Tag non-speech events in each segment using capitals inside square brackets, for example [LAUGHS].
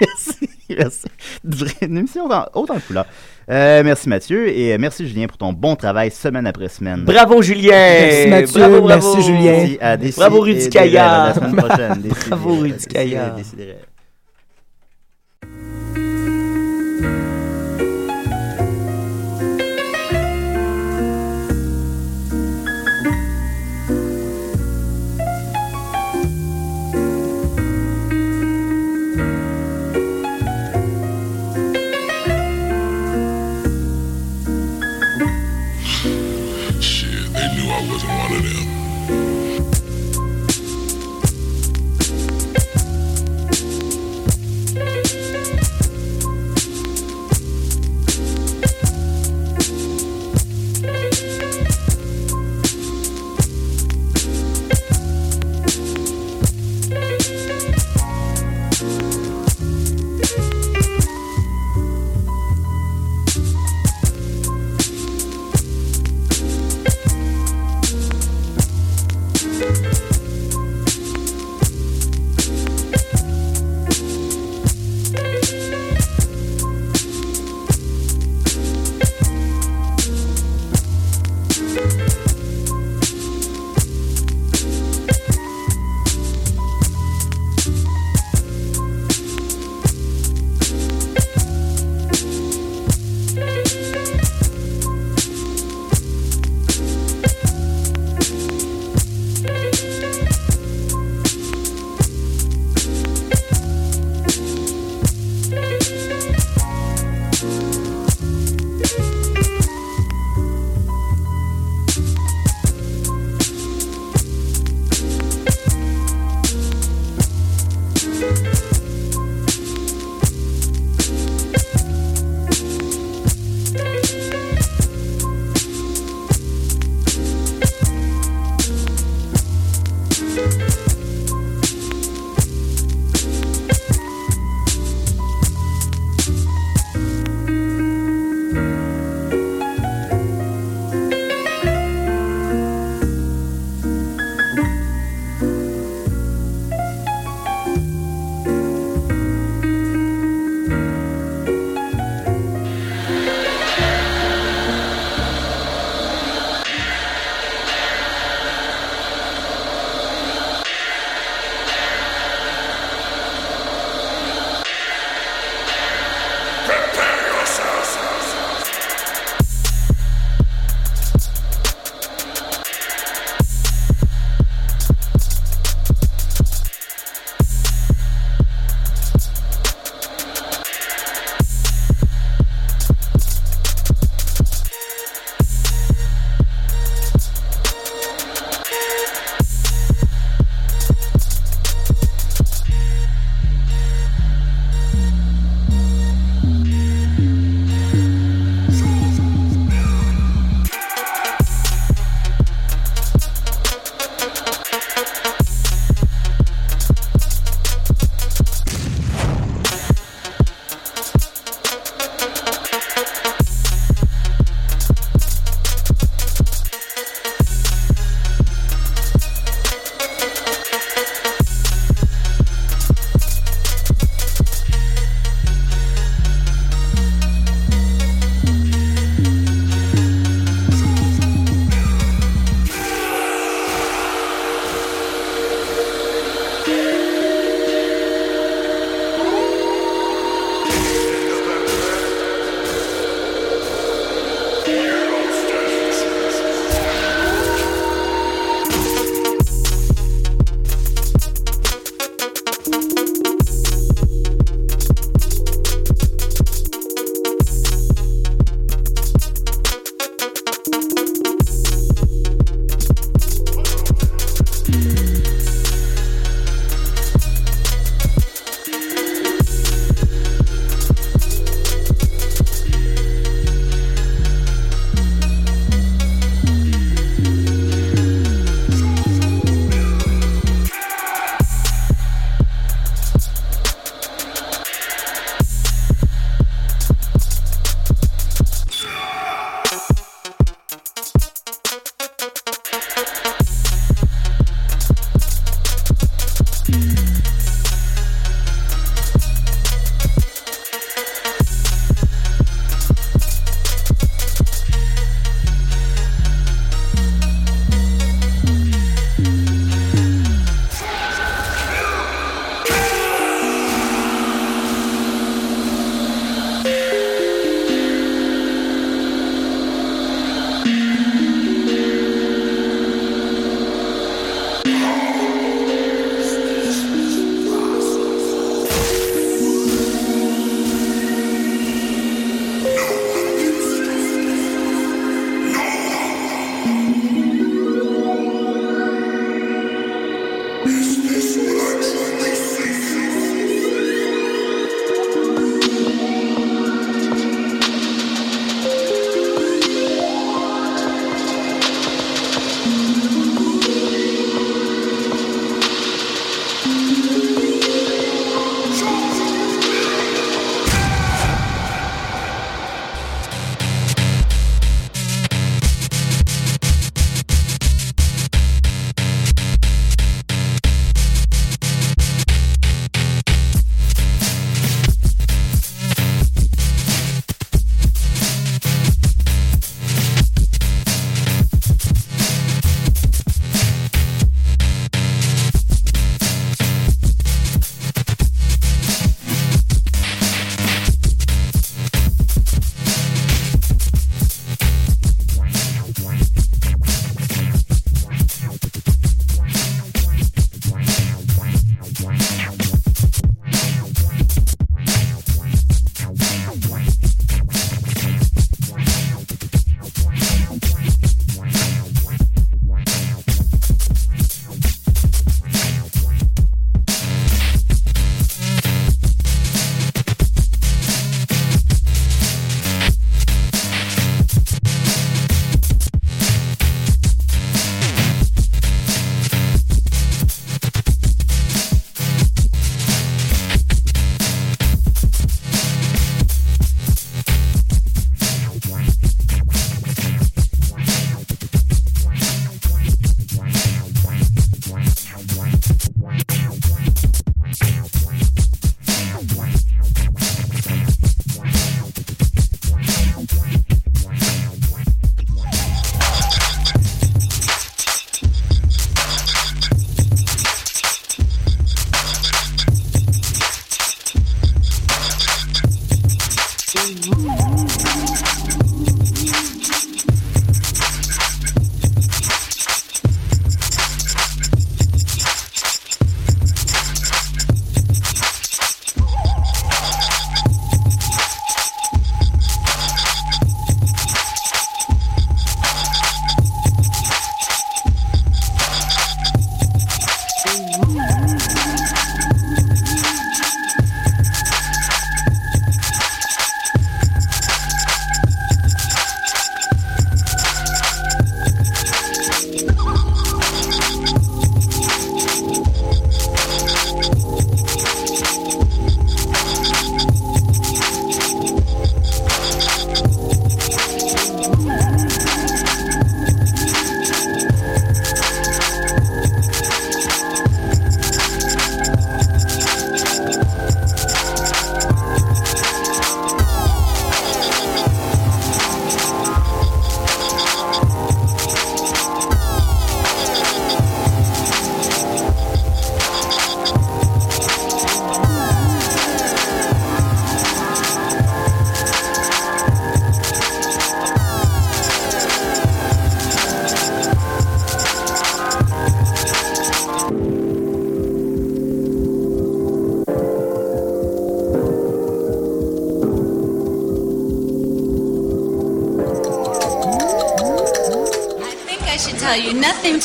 merci. merci. Une émission autant de couleurs. Euh, merci Mathieu et merci Julien pour ton bon travail semaine après semaine. Bravo Julien. Merci Mathieu, bravo, bravo. merci Julien. Merci à Déci- Bravo Rudy Kaya. La semaine prochaine. [LAUGHS] Décidérez, Bravo Rudy Kaya.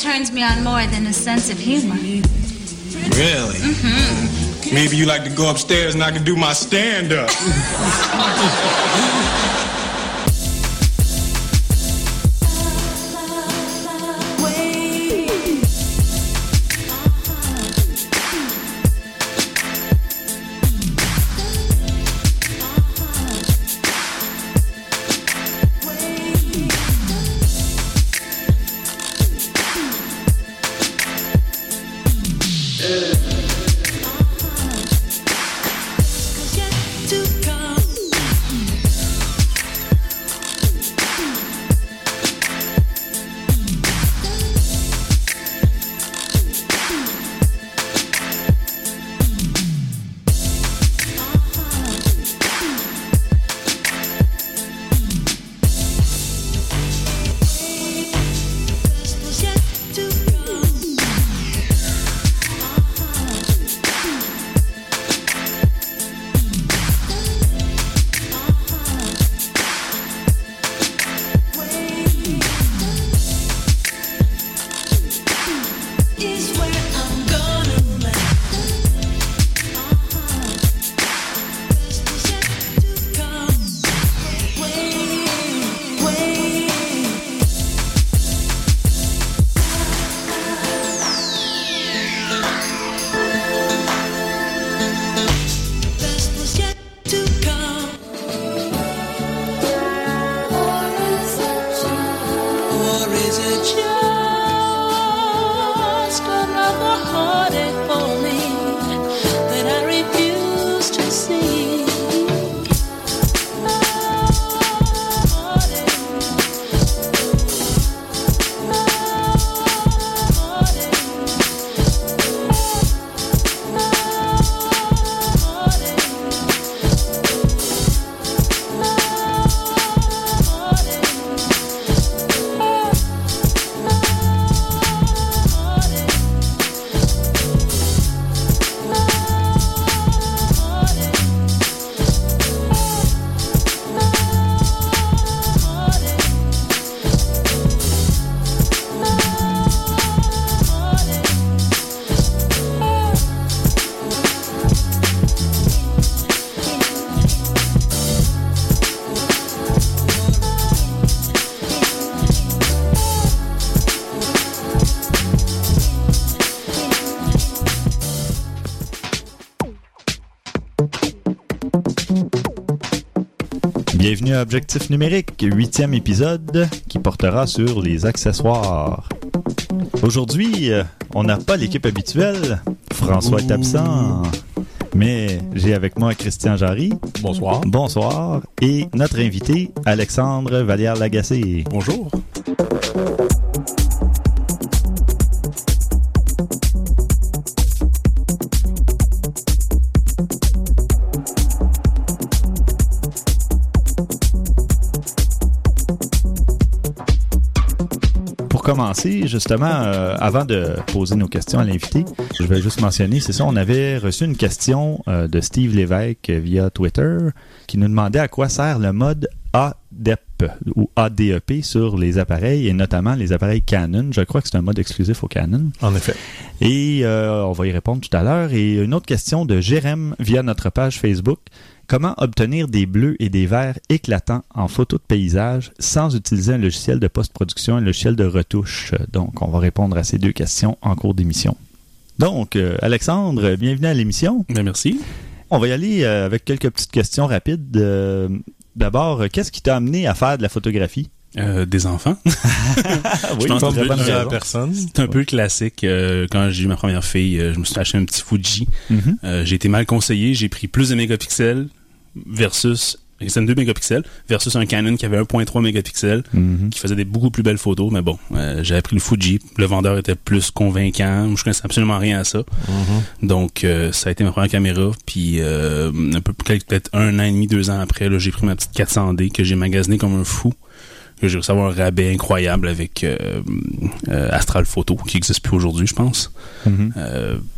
Turns me on more than a sense of humor. Really? Mm-hmm. Maybe you like to go upstairs and I can do my stand up. [LAUGHS] Bienvenue à Objectif numérique, huitième épisode qui portera sur les accessoires. Aujourd'hui, euh, on n'a pas l'équipe habituelle. François est absent. Mais j'ai avec moi Christian Jarry. Bonsoir. Bonsoir. Et notre invité, Alexandre Vallière-Lagacé. Bonjour. Commencer, justement, euh, avant de poser nos questions à l'invité, je vais juste mentionner, c'est ça, on avait reçu une question euh, de Steve Lévesque via Twitter qui nous demandait à quoi sert le mode ADEP ou ADEP sur les appareils et notamment les appareils Canon. Je crois que c'est un mode exclusif au Canon. En effet. Et euh, on va y répondre tout à l'heure. Et une autre question de Jérém via notre page Facebook. Comment obtenir des bleus et des verts éclatants en photo de paysage sans utiliser un logiciel de post-production, un logiciel de retouche? Donc, on va répondre à ces deux questions en cours d'émission. Donc, euh, Alexandre, bienvenue à l'émission. Ben, merci. On va y aller euh, avec quelques petites questions rapides. Euh, D'abord, qu'est-ce qui t'a amené à faire de la photographie? Euh, des enfants. [LAUGHS] [LAUGHS] oui, pense très que bonne de la raison. personne. C'est un peu classique. Euh, quand j'ai eu ma première fille, euh, je me suis acheté un petit Fuji. Mhm. J'ai été mal conseillé. J'ai pris plus de mégapixels versus... C'est 2 mégapixels versus un Canon qui avait 1.3 mégapixels Mhm. qui faisait des beaucoup plus belles photos. Mais bon, euh, j'avais pris le Fuji. Le vendeur était plus convaincant. Je connaissais absolument rien à ça. Donc, euh, ça a été ma première caméra. Puis, euh, un peu peut-être un an et demi, deux ans après, j'ai pris ma petite 400D que j'ai magasiné comme un fou. Que j'ai réussi à avoir un rabais incroyable avec euh, Astral Photo, qui n'existe plus aujourd'hui, je pense. Mhm.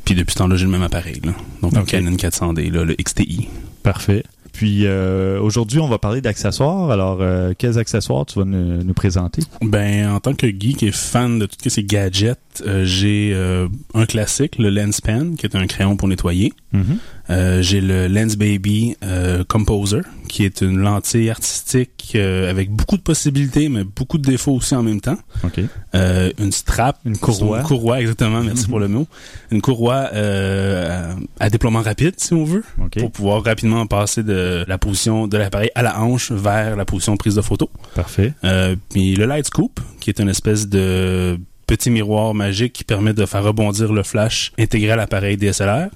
Puis depuis ce temps-là, j'ai le même appareil. Là. Donc, un Canon 400D, là, le XTI. Parfait. Puis euh, aujourd'hui, on va parler d'accessoires. Alors, euh, quels accessoires tu vas nous, nous présenter? Ben, en tant que geek et fan de tout ce que c'est gadgets, euh, j'ai euh, un classique, le Lens Pen, qui est un crayon pour nettoyer. Mhm. Euh, j'ai le Lens Baby euh, Composer, qui est une lentille artistique euh, avec beaucoup de possibilités, mais beaucoup de défauts aussi en même temps. OK. Euh, une strap. Une courroie. Une courroie, exactement, merci pour le mot. Une courroie euh, à déploiement rapide, si on veut, OK. pour pouvoir rapidement passer de la position de l'appareil à la hanche vers la position prise de photo. Parfait. Euh, puis le Light Scoop, qui est une espèce de petit miroir magique qui permet de faire rebondir le flash intégré à l'appareil DSLR.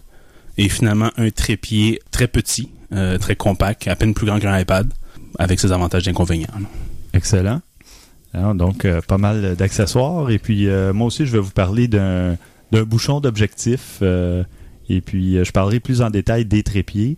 Et finalement, un trépied très petit, euh, très compact, à peine plus grand qu'un iPad, avec ses avantages et inconvénients. Excellent. Alors, donc, euh, pas mal d'accessoires. Et puis, euh, moi aussi, je vais vous parler d'un d'un bouchon d'objectif. euh, et puis, euh, je parlerai plus en détail des trépieds.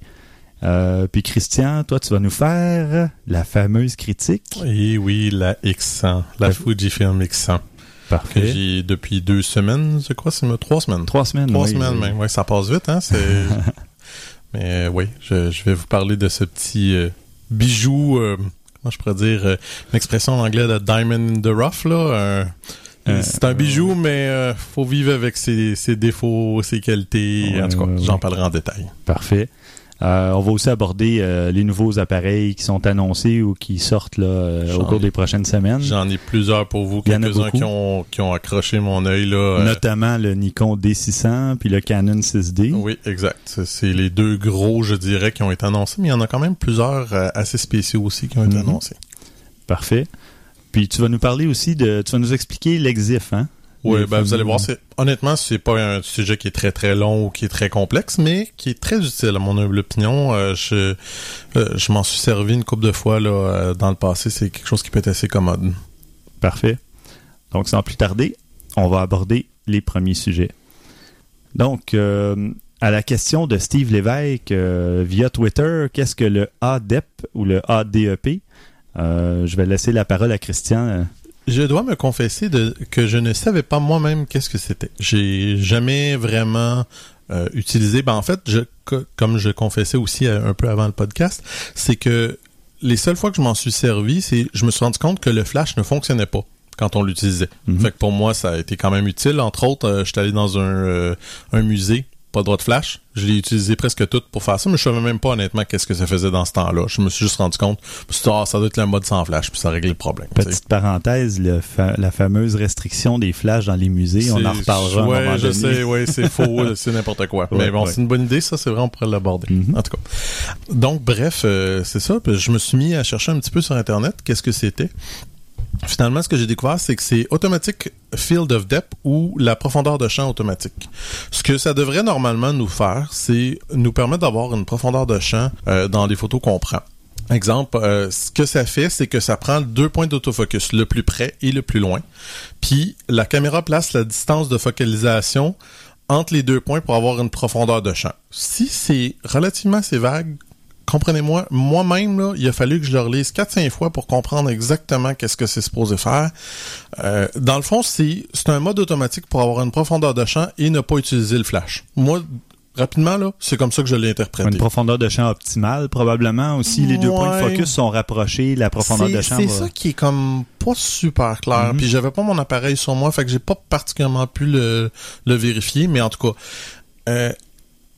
Euh, puis, Christian, toi, tu vas nous faire la fameuse critique. Et oui, la X100, la La- Fujifilm X100, que Parfait. j'ai depuis deux semaines, je crois, c'est trois semaines. Trois semaines. Trois oui, semaines, oui. même. Ouais, ça passe vite, hein? [LAUGHS] Mais euh, oui, je, je vais vous parler de ce petit euh, bijou, euh, comment je pourrais dire, une expression en anglais de diamond in the rough, là. c'est un bijou, mais euh, faut vivre avec ses, ses défauts, ses qualités. En tout cas, j'en parlerai en détail. Parfait. Euh, on va aussi aborder euh, les nouveaux appareils qui sont annoncés ou qui sortent là, euh, au cours ai- des prochaines semaines. J'en ai plusieurs pour vous, quelques-uns qui ont, qui ont accroché mon œil, là. Notamment le Nikon D600 puis le Canon 6D. Oui, exact. C'est- les deux gros, je dirais, qui ont été annoncés, mais il y en a quand même plusieurs assez spéciaux aussi qui ont été Mhm. annoncés. Parfait. Puis tu vas nous parler aussi de. Tu vas nous expliquer l'exif, hein? Oui, ben, vous allez voir, c'est honnêtement, c'est pas un sujet qui est très très long ou qui est très complexe, mais qui est très utile à mon humble opinion. Euh, je euh, je m'en suis servi une couple de fois là euh, dans le passé. C'est quelque chose qui peut être assez commode. Parfait. Donc, sans plus tarder, on va aborder les premiers sujets. Donc, euh, à la question de Steve Lévesque euh, via Twitter, qu'est-ce que le ADEP ou le ADEP? Euh, je vais laisser la parole à Christian. Je dois me confesser de, que je ne savais pas moi-même qu'est-ce que c'était. J'ai jamais vraiment euh, utilisé. Ben en fait, je, co- comme je confessais aussi euh, un peu avant le podcast, c'est que les seules fois que je m'en suis servi, c'est je me suis rendu compte que le flash ne fonctionnait pas quand on l'utilisait. Mhm. Fait que pour moi, ça a été quand même utile. Entre autres, euh, j'étais allé dans un, euh, un musée, pas droit de flash. Je l'ai utilisé presque tout pour faire ça, mais je savais même pas honnêtement qu'est-ce que ça faisait dans ce temps-là. Je me suis juste rendu compte, Ah, ça doit être le mode sans flash, puis ça réglait le problème. Petite parenthèse, le fa- la fameuse restriction des flashs dans les musées, on en reparlera moment je donné. sais, ouais, c'est faux, [LAUGHS] c'est n'importe quoi. Ouais, Mais bon, ouais. c'est une bonne idée, ça, c'est vrai, on pourrait l'aborder. Mhm. En tout cas. Donc, bref, euh, c'est ça. Je me suis mis à chercher un petit peu sur Internet, qu'est-ce que c'était. Finalement, ce que j'ai découvert, c'est que c'est Automatic Field of Depth ou la profondeur de champ automatique. Ce que ça devrait normalement nous faire, c'est nous permettre d'avoir une profondeur de champ euh, dans les photos qu'on prend. Exemple, euh, ce que ça fait, c'est que ça prend deux points d'autofocus, le plus près et le plus loin. Puis la caméra place la distance de focalisation entre les deux points pour avoir une profondeur de champ. Si c'est relativement assez vague comprenez-moi, moi-même, il a fallu que je le relise 4-5 fois pour comprendre exactement qu'est-ce que c'est supposé faire. Euh, dans le fond, c'est c'est un mode automatique pour avoir une profondeur de champ et ne pas utiliser le flash. Moi, rapidement, là, c'est comme ça que je l'ai interprété. Une profondeur de champ optimale, probablement. Aussi, les deux points de focus sont rapprochés, la profondeur C'est- de champ C'est va- ça qui est comme pas super clair. Mhm. Puis j'avais pas mon appareil sur moi, fait que j'ai pas particulièrement pu le, le vérifier, mais en tout cas, euh,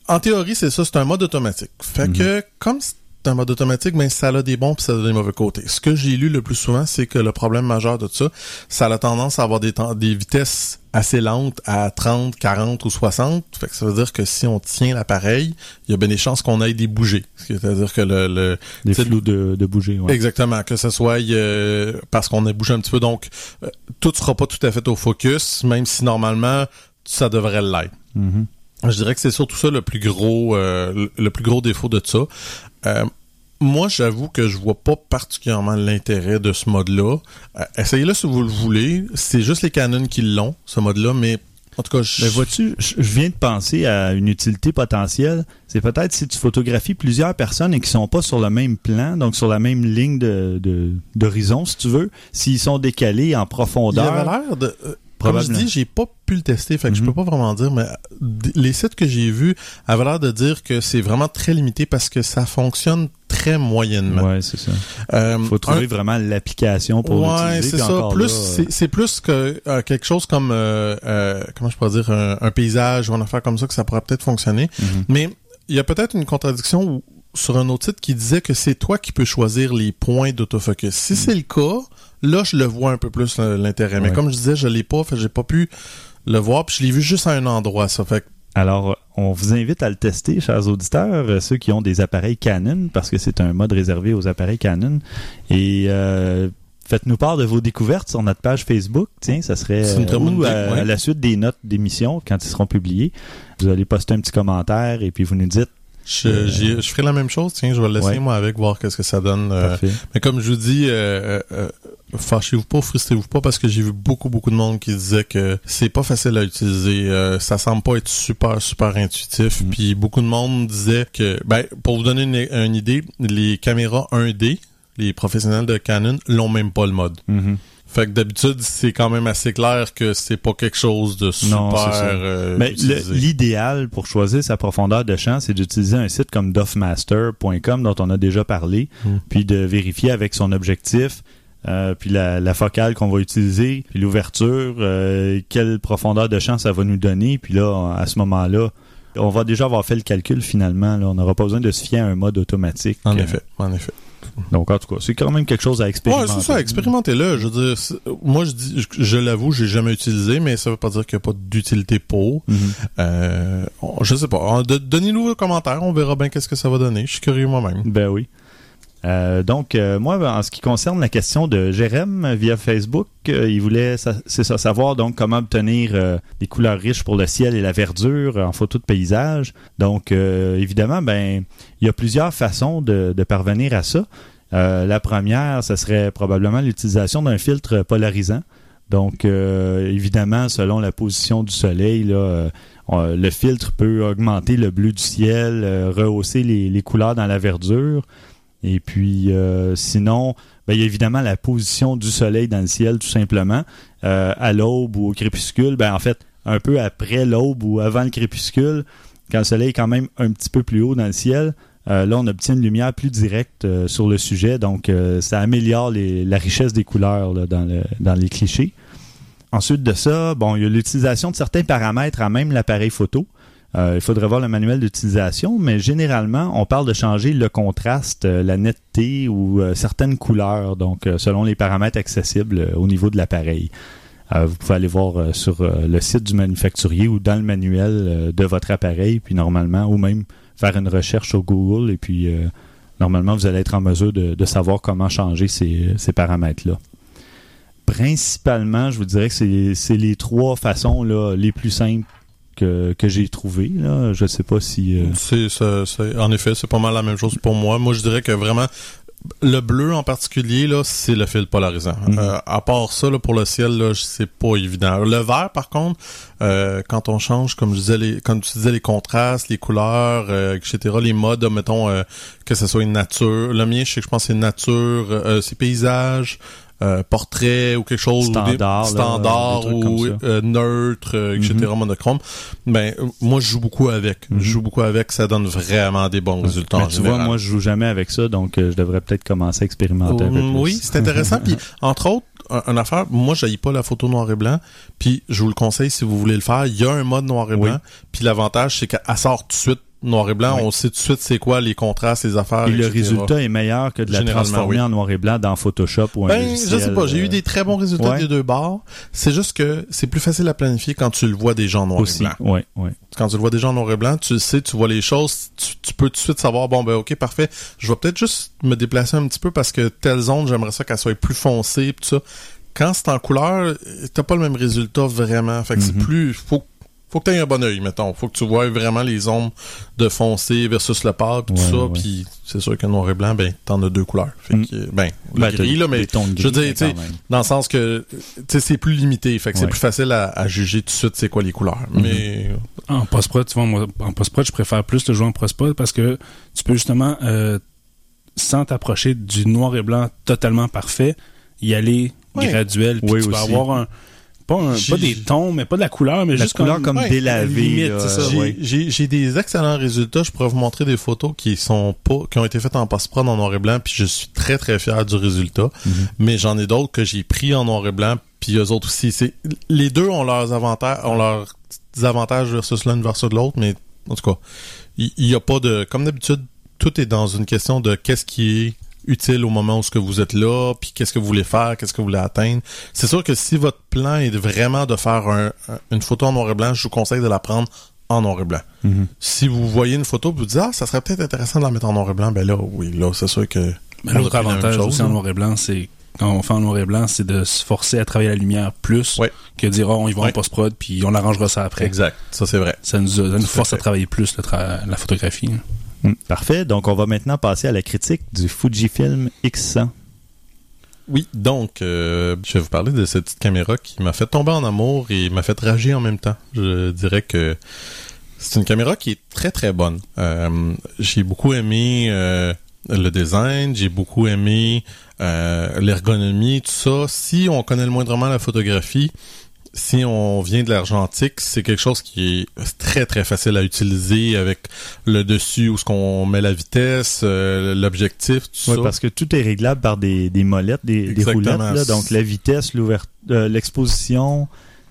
en théorie, c'est ça, c'est un mode automatique. Fait Mhm. que comme c'est un mode automatique, ben ça a des bons puis ça a des mauvais côtés. Ce que j'ai lu le plus souvent, c'est que le problème majeur de ça, ça a la tendance à avoir des, temps- des vitesses assez lentes à 30, 40 ou 60. Fait que ça veut dire que si on tient l'appareil, il y a bien des chances qu'on aille des bouger. C'est-à-dire que le, le des flous de, de bouger. ouais. Exactement, que ce soit euh, parce qu'on a bougé un petit peu, donc euh, tout sera pas tout à fait au focus, même si normalement ça devrait l'être. Mhm. Je dirais que c'est surtout ça le plus gros, euh, le- plus gros défaut de ça. Euh, moi, j'avoue que je vois pas particulièrement l'intérêt de ce mode-là. Euh, Essayez-le si vous le voulez. C'est juste les Canon qui l'ont, ce mode-là, mais en tout cas, je... Ben, vois-tu, je viens de penser à une utilité potentielle. C'est peut-être si tu photographies plusieurs personnes et qui sont pas sur le même plan, donc sur la même ligne de, de- d'horizon, si tu veux, s'ils sont décalés en il profondeur. avait l'air de... Comme je dis, j'ai pas pu le tester, fait que je Mhm. peux pas vraiment dire, mais les sites que j'ai vus avaient l'air de dire que c'est vraiment très limité parce que ça fonctionne très moyennement. Ouais, c'est ça. Euh, Faut trouver un- vraiment l'application pour ouais, l'utiliser. c'est ça. Plus, euh, c'est, plus que euh, quelque chose comme, euh, euh, comment je pourrais dire, un, un paysage ou une affaire comme ça que ça pourrait peut-être fonctionner. Mhm. Mais il y a peut-être une contradiction où- sur un autre site qui disait que c'est toi qui peux choisir les points d'autofocus. Si c'est le cas, là, je le vois un peu plus euh, l'intérêt. Mais Ouais. comme je disais, je l'ai pas, fait j'ai pas pu le voir, puis je l'ai vu juste à un endroit, ça fait Alors, on vous invite à le tester, chers auditeurs, euh, ceux qui ont des appareils Canon, parce que c'est un mode réservé aux appareils Canon. Et euh, faites-nous part de vos découvertes sur notre page Facebook. Tiens, ça serait euh, ou ouais. à la suite des notes d'émission quand ils seront publiés. Vous allez poster un petit commentaire et puis vous nous dites. Je, Euh, je ferai la même chose. Tiens, je vais le laisser Ouais. moi avec, voir qu'est-ce que ça donne. euh. Mais comme je vous dis, euh, euh, euh, fâchez-vous pas, frustrez-vous pas, parce que j'ai vu beaucoup, beaucoup de monde qui disait que c'est pas facile à utiliser. euh, ça semble pas être super, super intuitif. Mm. Puis beaucoup de monde disait que, ben, pour vous donner une, une idée, les caméras 1D, les professionnels de Canon, l'ont même pas le mode. Mhm. Fait que d'habitude, c'est quand même assez clair que c'est pas quelque chose de super Non, c'est ça. euh, Mais l'idéal pour choisir sa profondeur de champ, c'est d'utiliser un site comme doffmaster.com dont on a déjà parlé, Mm. puis de vérifier avec son objectif, euh, puis la, la focale qu'on va utiliser, puis l'ouverture, euh, quelle profondeur de champ ça va nous donner, puis là, à ce moment-là, on va déjà avoir fait le calcul finalement. Là, on n'aura pas besoin de se fier à un mode automatique. En Euh, effet, en effet. Donc, en tout cas, c'est quand même quelque chose à Ouais, expérimenter. c'est ça, expérimentez-le. Je veux dire, moi, je dis, je, je l'avoue, j'ai jamais utilisé, mais ça veut pas dire qu'il n'y a pas d'utilité pour. Euh, on- je sais pas. De- Donnez-nous vos commentaires, on verra bien qu'est-ce que ça va donner. Je suis curieux moi-même. Ben oui. Euh, donc, euh, moi, en ce qui concerne la question de Jérém via Facebook, euh, il voulait savoir donc comment obtenir des couleurs riches pour le ciel et la verdure en photo de paysage. Donc, évidemment, ben, il y a plusieurs façons de, parvenir à ça. La première, ce serait probablement l'utilisation d'un filtre polarisant. Donc, évidemment, selon la position du soleil, là, le filtre peut augmenter le bleu du ciel, rehausser les couleurs dans la verdure. Et puis, euh, sinon, ben, il y a évidemment la position du soleil dans le ciel, tout simplement. Euh, à l'aube ou au crépuscule, ben, en fait, un peu après l'aube ou avant le crépuscule, quand le soleil est quand même un petit peu plus haut dans le ciel, euh, là, on obtient une lumière plus directe sur le sujet. Donc, ça améliore la richesse des couleurs dans, dans les clichés. Ensuite de ça, bon, il y a l'utilisation de certains paramètres à même l'appareil photo. Euh, il faudrait voir le manuel d'utilisation, mais généralement, on parle de changer le contraste, euh, la netteté ou euh, certaines couleurs, donc selon les paramètres accessibles au niveau de l'appareil. Vous pouvez aller voir sur le site du manufacturier ou dans le manuel de votre appareil, puis normalement, ou même faire une recherche sur Google, et puis normalement, vous allez être en mesure de, savoir comment changer ces, paramètres-là. Principalement, je vous dirais que c'est les trois façons les plus simples que, que j'ai trouvées. Là. Je sais pas si... euh, C'est, c'est- en effet, c'est pas mal la même chose pour moi. Moi, je dirais que vraiment, Le bleu en particulier, là, c'est le fil polarisant. Mhm. Euh, à part ça, là, pour le ciel, là, c'est pas évident. Le vert, par contre, euh, quand on change, comme je disais, les, comme tu disais, les contrastes, les couleurs, euh, etc., les modes, mettons euh, que ce soit une nature. Le mien, je sais que je pense que c'est nature, euh, c'est paysage. Euh, portrait ou quelque chose Standard, ou des, là, standard des ou euh, neutre euh, etc Mhm. monochrome ben moi je joue beaucoup avec je joue beaucoup avec ça donne vraiment des bons résultats Mais en tu vois, moi, je joue jamais avec ça, donc euh, je devrais peut-être commencer à expérimenter un peu Mm, plus. Oui, c'est intéressant. Puis, [LAUGHS] entre autres, un, une affaire, moi, je pas la photo noir et blanc. Puis, je vous le conseille si vous voulez le faire. Il y a un mode noir et Oui. blanc. Puis, l'avantage, c'est qu'elle sort tout de suite noir et blanc. Oui. On sait tout de suite c'est quoi les contrastes, les affaires. Et le résultat est meilleur que de la transformer oui. en noir et blanc dans Photoshop ou un Ben, logiciel. je sais pas. J'ai eu euh, des très bons résultats ouais. des deux bords. C'est juste que c'est plus facile à planifier quand tu le vois déjà en noir aussi. et blanc. Ouais, ouais. Quand tu le vois déjà en noir et blanc, tu le sais, tu vois les choses, tu, tu peux tout de suite savoir, bon, ben, ok, parfait. Je vais peut-être juste me déplacer un petit peu parce que telle zone, j'aimerais ça qu'elle soit plus foncée, tout ça. Quand c'est en couleur, t'as pas le même résultat vraiment. Fait que c'est Mhm. plus, faut, faut que t'aies un bon œil, mettons. Faut que tu vois vraiment les ombres de foncé versus le pâle, pis tout ça. ouais. Puis c'est sûr que noir et blanc, ben, t'en as deux couleurs. Fait Mm. que, ben, le Ben, t'as gris, là, mais je veux dire, tu dans le sens que, tu sais, c'est plus limité. Fait que c'est plus facile à, à juger tout de suite c'est quoi les couleurs. Mhm. Mais, En post-prod, tu vois, moi, en post-prod, je préfère plus le jouer en post-prod parce que tu peux justement, euh, sans t'approcher du noir et blanc totalement parfait, y aller Ouais. graduel. Puis Oui, tu vas avoir un pas, un- J'ai- pas des tons, mais pas de la couleur, mais La juste couleur comme, comme ouais, délavée. limite, là, c'est ça, J'ai- ouais. J'ai des excellents résultats. Je pourrais vous montrer des photos qui sont pas qui ont été faites en post-prod en noir et blanc, puis je suis très très fier du résultat. Mhm. Mais j'en ai d'autres que j'ai pris en noir et blanc, puis eux autres aussi. C'est les deux ont leurs avantages, ont leurs avantages versus l'un versus l'autre, mais en tout cas, il il y, a pas de comme d'habitude, tout est dans une question de qu'est-ce qui est utile au moment où ce que vous êtes là, puis qu'est-ce que vous voulez faire, qu'est-ce que vous voulez atteindre. C'est sûr que si votre plan est vraiment de faire un- un- une photo en noir et blanc, je vous conseille de la prendre en noir et blanc. Mhm. Si vous voyez une photo, vous dites ah ça serait peut-être intéressant de la mettre en noir et blanc, ben là oui là c'est sûr que l'autre avantage chose, aussi en noir et blanc, c'est quand on fait en noir et blanc, c'est de se forcer à travailler la lumière plus que de dire oh, on y va en post-prod puis on arrangera ça après. Exact, ça c'est vrai. Ça nous, ça force à travailler plus le tra- la photographie. Mm, Parfait. Donc, on va maintenant passer à la critique du Fujifilm X100. Oui, donc euh, je vais vous parler de cette petite caméra qui m'a fait tomber en amour et m'a fait rager en même temps. Je dirais que c'est une caméra qui est très très bonne. Euh, j'ai beaucoup aimé euh, le design, j'ai beaucoup aimé l'ergonomie, tout ça. Si on connaît le moindrement la photographie, si on vient de l'argentique, c'est quelque chose qui est très très facile à utiliser avec le dessus où ce qu'on met la vitesse, euh, l'objectif, tout Oui, ça. parce que tout est réglable par des, des molettes, des, roulettes. Là, donc, la vitesse, l'ouverture, l'exposition.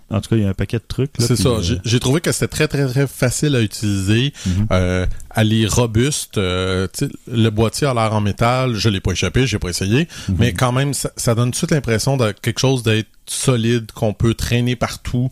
En tout cas, il y a un paquet de trucs. C'est ça. euh, J'ai- trouvé que c'était très, très, très facile à utiliser. Mhm. Euh, elle est robuste. euh, le boîtier a l'air en métal. Je l'ai pas échappé, j'ai pas essayé. Mhm. Mais quand même, ça, ça donne tout de suite l'impression de quelque chose d'être solide, qu'on peut traîner partout.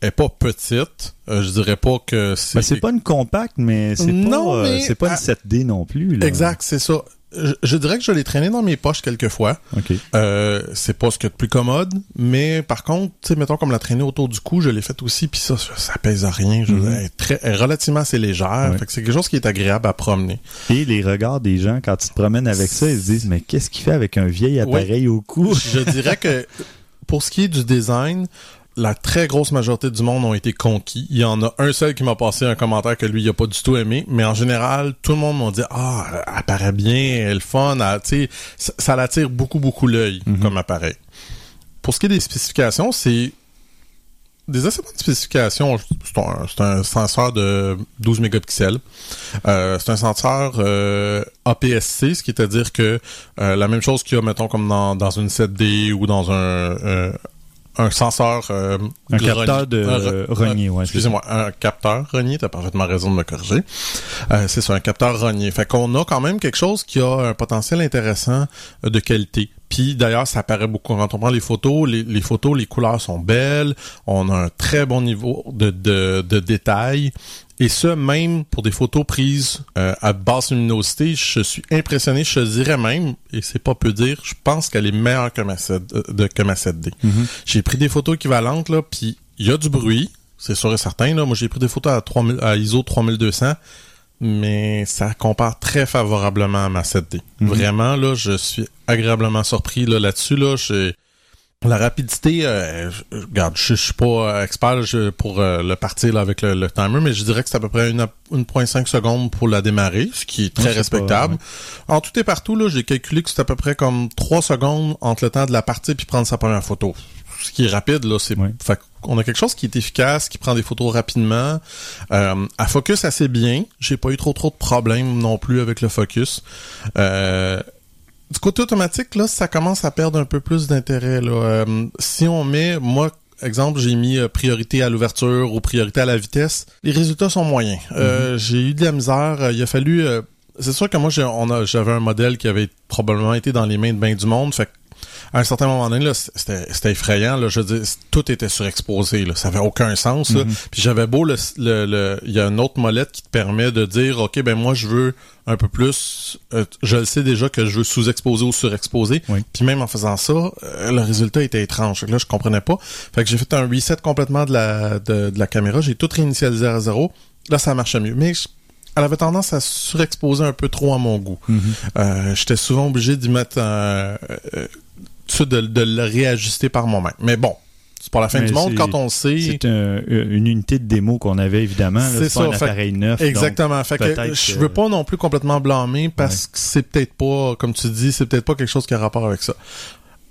Elle est pas petite. Euh, je dirais pas que c'est... ben, c'est pas une compacte, mais c'est pas, Non, mais- c'est pas une ah, 7D non plus. Là. Exact, c'est ça. Je, je dirais que je l'ai traîné dans mes poches quelques fois. OK. Euh, c'est pas ce qu'il y a de plus commode, mais par contre, tu sais, mettons comme la traîner autour du cou, je l'ai fait aussi, puis ça, ça, ça pèse à rien. Je, elle, est très, elle est relativement assez légère, Ouais. fait que c'est quelque chose qui est agréable à promener. Et les regards des gens, quand tu te promènes avec ça, ils se disent Mais qu'est-ce qu'il fait avec un vieil appareil au cou? Je dirais que [LAUGHS] pour ce qui est du design, la très grosse majorité du monde ont été conquis. Il y en a un seul qui m'a passé un commentaire que lui, il a pas du tout aimé, mais en général, tout le monde m'a dit ah, elle paraît bien, elle est fun, elle- tu sais, ça, ça l'attire beaucoup beaucoup l'œil Mhm. comme appareil. Pour ce qui est des spécifications, c'est des assez bonnes spécifications. C'est un, c'est un senseur de 12 mégapixels. Euh, c'est un senseur euh, APS-C, ce qui est à dire que euh, la même chose qu'il y a, mettons, comme dans, dans une 7D ou dans un, un senseur... euh, Un capteur de ouais, Excusez-moi, un capteur rogné, t'as parfaitement raison de me corriger. Euh, c'est ça, un capteur rogné. Fait qu'on a quand même quelque chose qui a un potentiel intéressant euh, de qualité. Puis d'ailleurs, ça apparaît beaucoup quand on prend les photos. Les, les photos, les couleurs sont belles. On a un très bon niveau de, de, de détail. Et ce, même pour des photos prises euh, à basse luminosité, je suis impressionné. Je dirais même, et c'est pas peu dire, je pense qu'elle est meilleure que ma, 7, euh, de, que ma 7D. Mhm. J'ai pris des photos équivalentes, là, puis il y a du bruit, c'est sûr et certain. Là. Moi, j'ai pris des photos à, 3000, à ISO 3200. mais ça compare très favorablement à ma 7D. Mhm. Vraiment, là, je suis agréablement surpris là, là-dessus. Là, la rapidité, euh, je- regarde, je, je suis pas expert je- pour euh, le partir là, avec le, le timer, mais je dirais que c'est à peu près une, 1.5 secondes pour la démarrer, ce qui est très respectable. pas- En tout et partout, là, j'ai calculé que c'est à peu près comme 3 secondes entre le temps de la partie puis prendre sa première photo. Ce qui est rapide, là, c'est. Fait qu'on a quelque chose qui est efficace, qui prend des photos rapidement. Euh, à focus assez bien. J'ai pas eu trop trop de problèmes non plus avec le focus. Euh, du côté automatique, là, ça commence à perdre un peu plus d'intérêt. Là. Euh, si on met, moi, exemple, j'ai mis euh, priorité à l'ouverture ou priorité à la vitesse, les résultats sont moyens. Euh, j'ai eu de la misère. Il a fallu. euh, c'est sûr que moi, j'ai- on a- j'avais un modèle qui avait probablement été dans les mains de bien du monde. Fait que, à un certain moment donné, là, c'était c'était effrayant. Là, je veux dire, tout était surexposé. Là, ça avait aucun sens. là. Puis j'avais beau le, le, le- il y a une autre molette qui te permet de dire, ok, ben moi je veux un peu plus. euh, je le sais déjà que je veux sous-exposer ou surexposer. Oui. Puis même en faisant ça, euh, le résultat était étrange. Là, je comprenais pas. Fait que j'ai fait un reset complètement de la de, de la caméra. J'ai tout réinitialisé à zéro. Là, ça marchait mieux. Mais je- elle avait tendance à surexposer un peu trop à mon goût. Euh, J'étais souvent obligé d'y mettre un, euh, de, de le réajuster par moi-même. Mais bon, c'est pas la fin Mais du monde quand on le sait. C'est un- une unité de démo qu'on avait évidemment. C'est pas ça, un fait- appareil neuf. donc Exactement. Fait que je veux pas non plus complètement blâmer parce que c'est peut-être pas, comme tu dis, c'est peut-être pas quelque chose qui a rapport avec ça.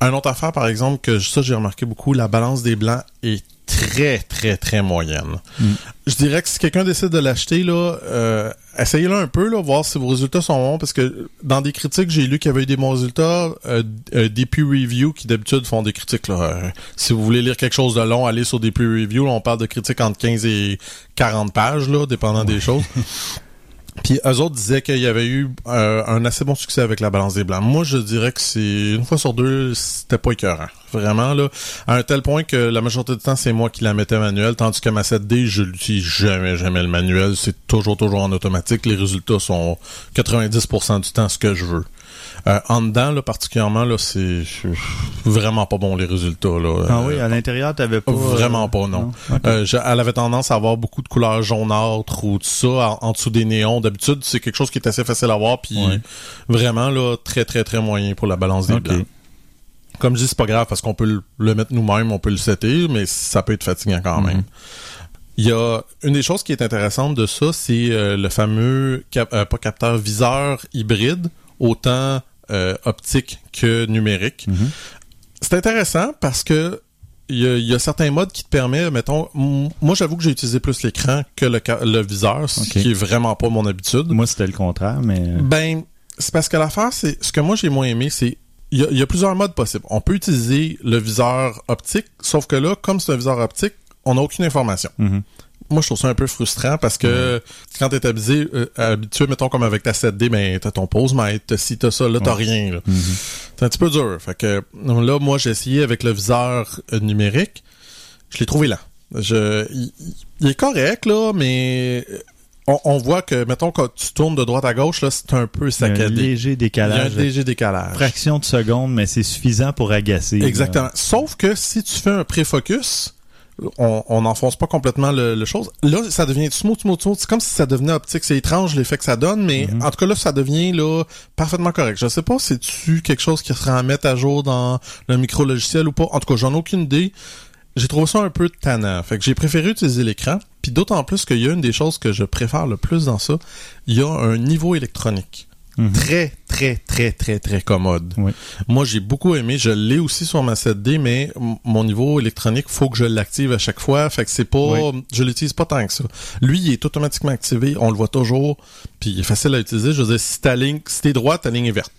Un autre affaire, par exemple, que ça j'ai remarqué beaucoup, la balance des blancs est très, très, très moyenne. Mm. Je dirais que si quelqu'un décide de l'acheter, là, euh, essayez-le un peu, là, voir si vos résultats sont bons, parce que dans des critiques, j'ai lu qu'il y avait eu des bons résultats, euh, euh, des peer review qui d'habitude font des critiques. Là, Euh, si vous voulez lire quelque chose de long, allez sur des peer review. Là, on parle de critiques entre 15 et 40 pages, là, dépendant des choses. [LAUGHS] Puis eux autres disaient qu'il y avait eu euh, un assez bon succès avec la balance des blancs. Moi, je dirais que c'est une fois sur deux, c'était pas écœurant. Vraiment là, à un tel point que la majorité du temps, c'est moi qui la mettais manuelle, tandis que ma 7D, je l'utilise jamais, jamais le manuel. C'est toujours, toujours en automatique. Les résultats sont 90% du temps ce que je veux. Euh, en dedans, là, particulièrement, là, c'est vraiment pas bon les résultats. Là. Ah Euh, oui, à l'intérieur, t'avais pas. Vraiment euh, pas, non. Euh, je- elle avait tendance à avoir beaucoup de couleurs jaunâtres ou tout ça en, en dessous des néons. D'habitude, c'est quelque chose qui est assez facile à voir, puis Ouais. vraiment là très très très moyen pour la balance des Ok. blancs. Comme je dis, c'est pas grave parce qu'on peut le, le mettre nous-mêmes, on peut le setter, mais ça peut être fatigant quand Mhm. même. Il y a une des choses qui est intéressante de ça, c'est euh, le fameux cap- euh, pas capteur viseur hybride, autant euh, optique que numérique. Mhm. C'est intéressant parce que il y, a, il y a certains modes qui te permettent, mettons, moi j'avoue que j'ai utilisé plus l'écran que le, viseur, ce qui est vraiment pas mon habitude. Moi, c'était le contraire, mais. Ben, c'est parce que l'affaire, c'est ce que moi j'ai moins aimé, c'est il y, a, il y a plusieurs modes possibles. On peut utiliser le viseur optique, sauf que là, comme c'est un viseur optique, on n'a aucune information. Mhm. Moi, je trouve ça un peu frustrant parce que quand t'es habitué, euh, habitué, mettons comme avec ta 7D, ben t'as ton pose mètre, t'as ci, t'as ça, là t'as rien. là. Mhm. C'est un petit peu dur. Fait que là, moi, j'ai essayé avec le viseur euh, numérique. Je l'ai trouvé lent. Je, il, il est correct, là, mais on, on voit que, mettons, quand tu tournes de droite à gauche, là, c'est un peu Il y a un saccadé. léger Il y a un décalage. léger décalage. Fraction de seconde, mais c'est suffisant pour agacer. là. Exactement. Sauf que si tu fais un pré-focus, on on n'enfonce pas complètement le, le chose. Là, ça devient smooth, smooth, smooth. C'est comme si ça devenait optique. C'est étrange l'effet que ça donne, mais Mhm. en tout cas là, ça devient là parfaitement correct. Je sais pas si tu quelque chose qui serait à mettre à jour dans le micro logiciel ou pas. En tout cas, j'en ai aucune idée. J'ai trouvé ça un peu tannant. Fait que j'ai préféré utiliser l'écran. Puis d'autant plus qu'il y a une des choses que je préfère le plus dans ça, il y a un niveau électronique. Mhm. Très, très, très, très, très commode. Oui. Moi, j'ai beaucoup aimé. Je l'ai aussi sur ma 7D, mais mon niveau électronique, faut que je l'active à chaque fois. Fait que c'est pas, Oui. je l'utilise pas tant que ça. Lui, il est automatiquement activé. On le voit toujours. Puis il est facile à utiliser. Je veux dire, si ta ligne, si t'es droit, ta ligne est verte.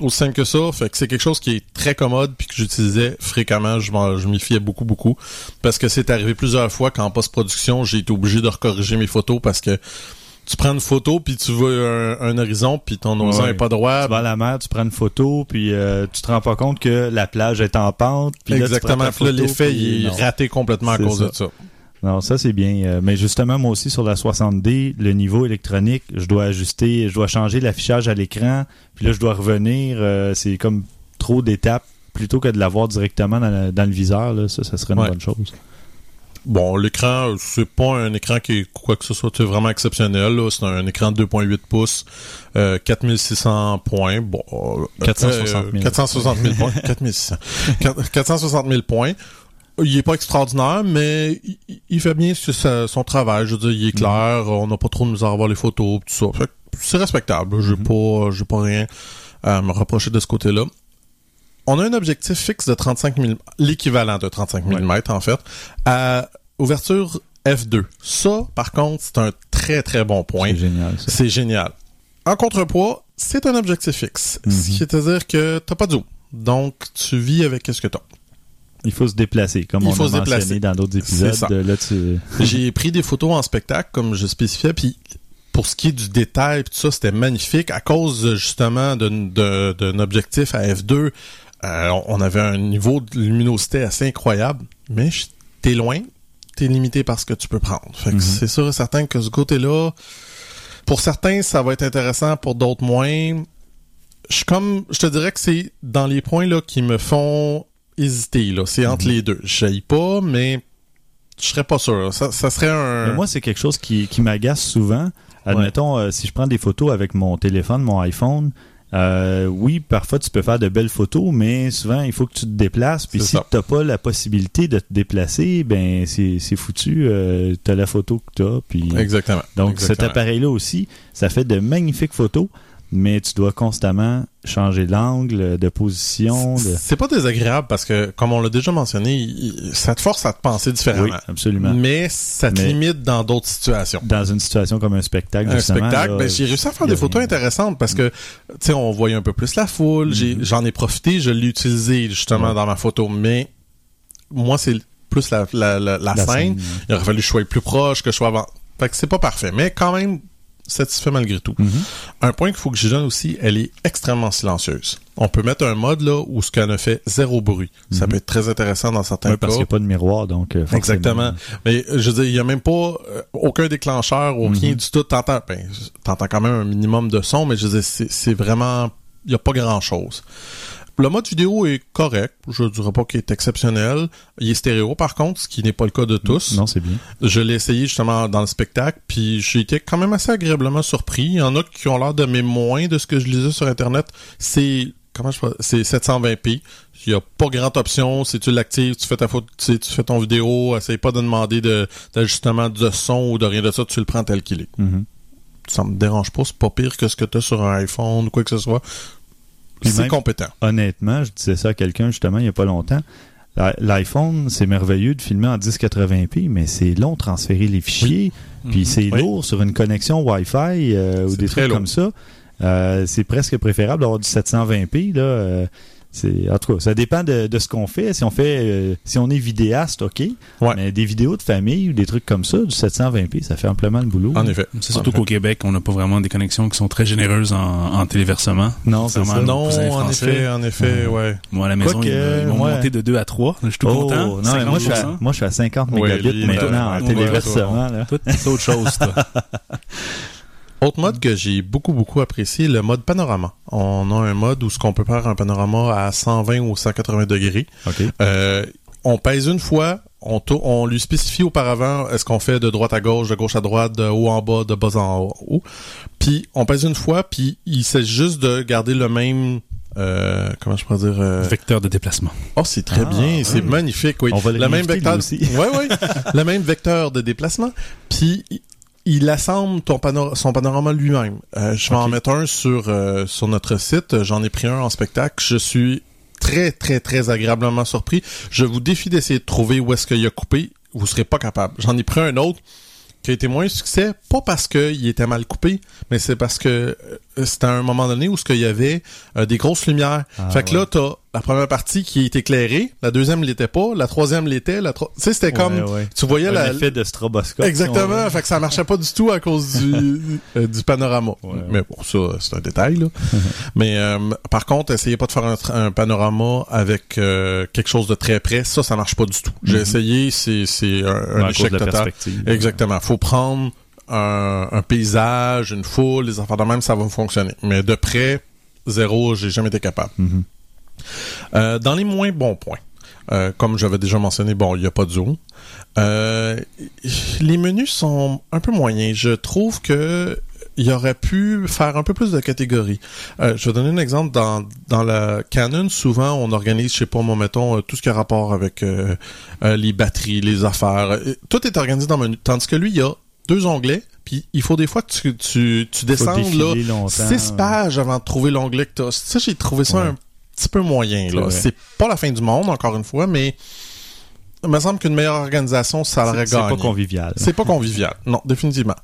Aussi simple que ça. Fait que c'est quelque chose qui est très commode puis que j'utilisais fréquemment. Je m'en- je m'y fiais beaucoup, beaucoup. Parce que c'est arrivé plusieurs fois qu'en post-production, j'ai été obligé de recorriger mes photos parce que tu prends une photo puis tu vois un, un horizon puis ton horizon Ouais. est pas droit. Tu vas à la mer, tu prends une photo, puis euh, tu te rends pas compte que la plage est en pente. Puis Exactement. là, l'effet, il est raté complètement à cause ça. de ça. Non, ça c'est bien. Euh, mais justement, moi aussi sur la 60D, le niveau électronique, je dois ajuster, je dois changer l'affichage à l'écran, puis là je dois revenir. euh, c'est comme trop d'étapes plutôt que de l'avoir directement dans, le- dans le viseur. Là, ça, ça serait une Ouais. bonne chose. Bon, l'écran, c'est pas un écran qui est quoi que ce soit c'est vraiment exceptionnel. là. C'est un écran de 2.8 pouces, euh, 4600 points. Bon, euh, 460 000. 460 000 points. 4600. 460 000 points. Il est pas extraordinaire, mais il, il fait bien sa- son travail. Je veux dire, il est clair. On n'a pas trop de misère à voir les photos, tout ça. C'est respectable. J'ai pas, j'ai pas rien à me reprocher de ce côté-là. On a un objectif fixe de 35 mm, l'équivalent de 35 mm en fait, à ouverture f2. Ça, par contre, c'est un très très bon point. C'est génial. C'est génial. En contrepoids, c'est un objectif fixe. Mhm. Ce qui veut dire que t'as pas de zoom. Donc, tu vis avec ce que t'as. Il faut se déplacer, comme Il on faut a se déplacer. mentionné dans d'autres épisodes. Ça. Là, tu... [LAUGHS] J'ai pris des photos en spectacle, comme je spécifiais, puis pour ce qui est du détail, tout ça, c'était magnifique. À cause, justement, d'un objectif à f2, euh, on avait un niveau de luminosité assez incroyable, mais t'es loin, t'es limité par ce que tu peux prendre. Fait que Mhm. c'est sûr et certain que ce côté-là, pour certains, ça va être intéressant, pour d'autres moins. Je comme, je te dirais que c'est dans les points là qui me font hésiter là. C'est entre les deux. Je pas, mais je serais pas sûr. Ça, ça serait un. Mais moi, c'est quelque chose qui, qui m'agace souvent. Admettons, euh, si je prends des photos avec mon téléphone, mon iPhone, euh, oui, parfois tu peux faire de belles photos, mais souvent il faut que tu te déplaces. Puis si tu n'as pas la possibilité de te déplacer, ben c'est c'est foutu. Euh, tu as la photo que tu as. Puis... Exactement. Donc cet appareil-là aussi, ça fait de magnifiques photos, mais tu dois constamment changer l'angle de position. De... C'est pas désagréable parce que, comme on l'a déjà mentionné, ça te force à te penser Oui, différemment. absolument. Mais ça te Mais- limite dans d'autres situations. Dans une situation comme un spectacle, Un justement, spectacle, là, ben, j'ai réussi à faire des photos intéressantes parce que, tu sais, on voyait un peu plus la foule. Mhm. J'en ai, profité, je l'ai utilisé justement Ouais. dans ma photo. Mais moi, c'est plus la, la, la, la La scène. scène. Il aurait fallu que je sois plus proche, que je sois avant. Fait que c'est pas parfait, mais quand même satisfait malgré tout. Mhm. Un point qu'il faut que je donne aussi, elle est extrêmement silencieuse. On peut mettre un mode là où ce qu'elle ne fait zéro bruit. Ça peut être très intéressant dans certains Mhm. Ouais, parce cas. qu'il n'y a pas de miroir, donc euh, forcément. Exactement. Mais je veux dire, il y a même pas euh, aucun déclencheur, aucun Mhm. du tout. T'entends, ben, t'entends quand même un minimum de son, mais je veux dire, c'est, c'est vraiment, il y a pas grand chose. Le mode vidéo est correct. Je dirais pas qu'il est exceptionnel. Il est stéréo par contre, ce qui n'est pas le cas de tous. Non, c'est bien. Je l'ai essayé justement dans le spectacle, puis j'ai été quand même assez agréablement surpris. Il y en a qui ont l'air d'aimer moins de ce que je lisais sur Internet. C'est comment je c'est 720p. Il y a pas grande option. Si tu l'actives, tu fais ta photo, tu sais, tu fais ton vidéo. Essaye pas de demander de d'ajustement de son ou de rien de ça. Tu le prends tel qu'il est. Mhm. Ça me dérange pas. C'est pas pire que ce que tu as sur un iPhone ou quoi que ce soit. C'est compétent. Honnêtement, je disais ça à quelqu'un justement il n'y a pas longtemps. L'iPhone, c'est merveilleux de filmer en 1080p, mais c'est long de transférer les fichiers. Puis c'est Oui. lourd sur une connexion Wi-Fi euh, ou C'est des trucs comme ça. Euh, c'est presque préférable d'avoir du 720p. Là, euh, c'est, en tout cas, ça dépend de, de ce qu'on fait. Si on fait, euh, si on est vidéaste, ok. Ouais. Mais des vidéos de famille ou des trucs comme ça, du 720p, ça fait amplement le boulot. En effet. C'est surtout qu'au Québec, on n'a pas vraiment des connexions qui sont très généreuses en, en téléversement. Non, c'est ça. Non, en effet, en effet, ouais. Moi, à la maison, ils, ils m'ont ouais. monté de 2 à 3. Je suis tout Oh, content. non, mais moi, je suis à, 50%. moi, je suis à 50 Ouais, mégabits maintenant en téléversement. là. Toi, c'est autre chose, toi. [LAUGHS] Autre mode que j'ai beaucoup, beaucoup apprécié, le mode panorama. On a un mode où ce qu'on peut faire un panorama à 120 ou 180 degrés. OK. Euh, on pèse une fois, on, on lui spécifie auparavant est-ce qu'on fait de droite à gauche, de gauche à droite, de haut en bas, de bas en haut. Puis on pèse une fois, puis il s'agit juste de garder le même... Euh, comment je pourrais dire euh, Vecteur de déplacement. Oh, c'est très Ah, bien, c'est magnifique, oui. On va le le même vecteur, aussi. ouais, ouais, [LAUGHS] le même vecteur de déplacement. Puis il- assemble ton son panorama lui-même. Euh, je vais en mettre un sur euh, sur notre site. J'en ai pris un en spectacle. Je suis très très très agréablement surpris. Je vous défie d'essayer de trouver où est-ce qu'il a coupé. Vous serez pas capable. J'en ai pris un autre qui a été moins succès, pas parce qu'il était mal coupé, mais c'est parce que euh, c'était à un moment donné où ce qu'il y avait euh, des grosses lumières. Ah, fait que là, t'as la première partie qui est éclairée, la deuxième l'était pas, la troisième l'était, la tro- tu sais, c'était comme, Ouais, ouais. tu voyais Un la... effet de stroboscope. Exactement, fait que ça marchait pas du tout à cause du, [LAUGHS] euh, du panorama. Mais bon, ça, c'est un détail, là. [LAUGHS] Mais euh, par contre, essayez pas de faire un, panorama avec euh, quelque chose de très près. Ça, ça marche pas du tout. J'ai Mhm. essayé, c'est c'est un, un échec total. perspective. Exactement. Faut prendre un, un paysage, une foule, les affaires de même, ça va fonctionner. Mais de près, zéro, j'ai jamais été capable. Mhm. Euh, dans les moins bons points, Euh, comme j'avais déjà mentionné, bon, il n'y a pas de zoom. Euh, les menus sont un peu moyens. Je trouve que il aurait pu faire un peu plus de catégories. Euh, je vais donner un exemple. Dans, dans la Canon, souvent, on organise, je sais pas moi, mettons, tout ce qui a rapport avec euh, les batteries, les affaires. Tout est organisé dans le menu. Tandis que lui, il y a deux onglets, puis il faut des fois que tu, tu, tu descendes là, six pages avant de trouver l'onglet que t'as. Ça, j'ai trouvé ça Ouais. un petit peu moyen. C'est là. C'est pas la fin du monde, encore une fois, mais il me semble qu'une meilleure organisation, ça l'aurait C'est c'est gagné. pas convivial. C'est pas convivial. Non, définitivement.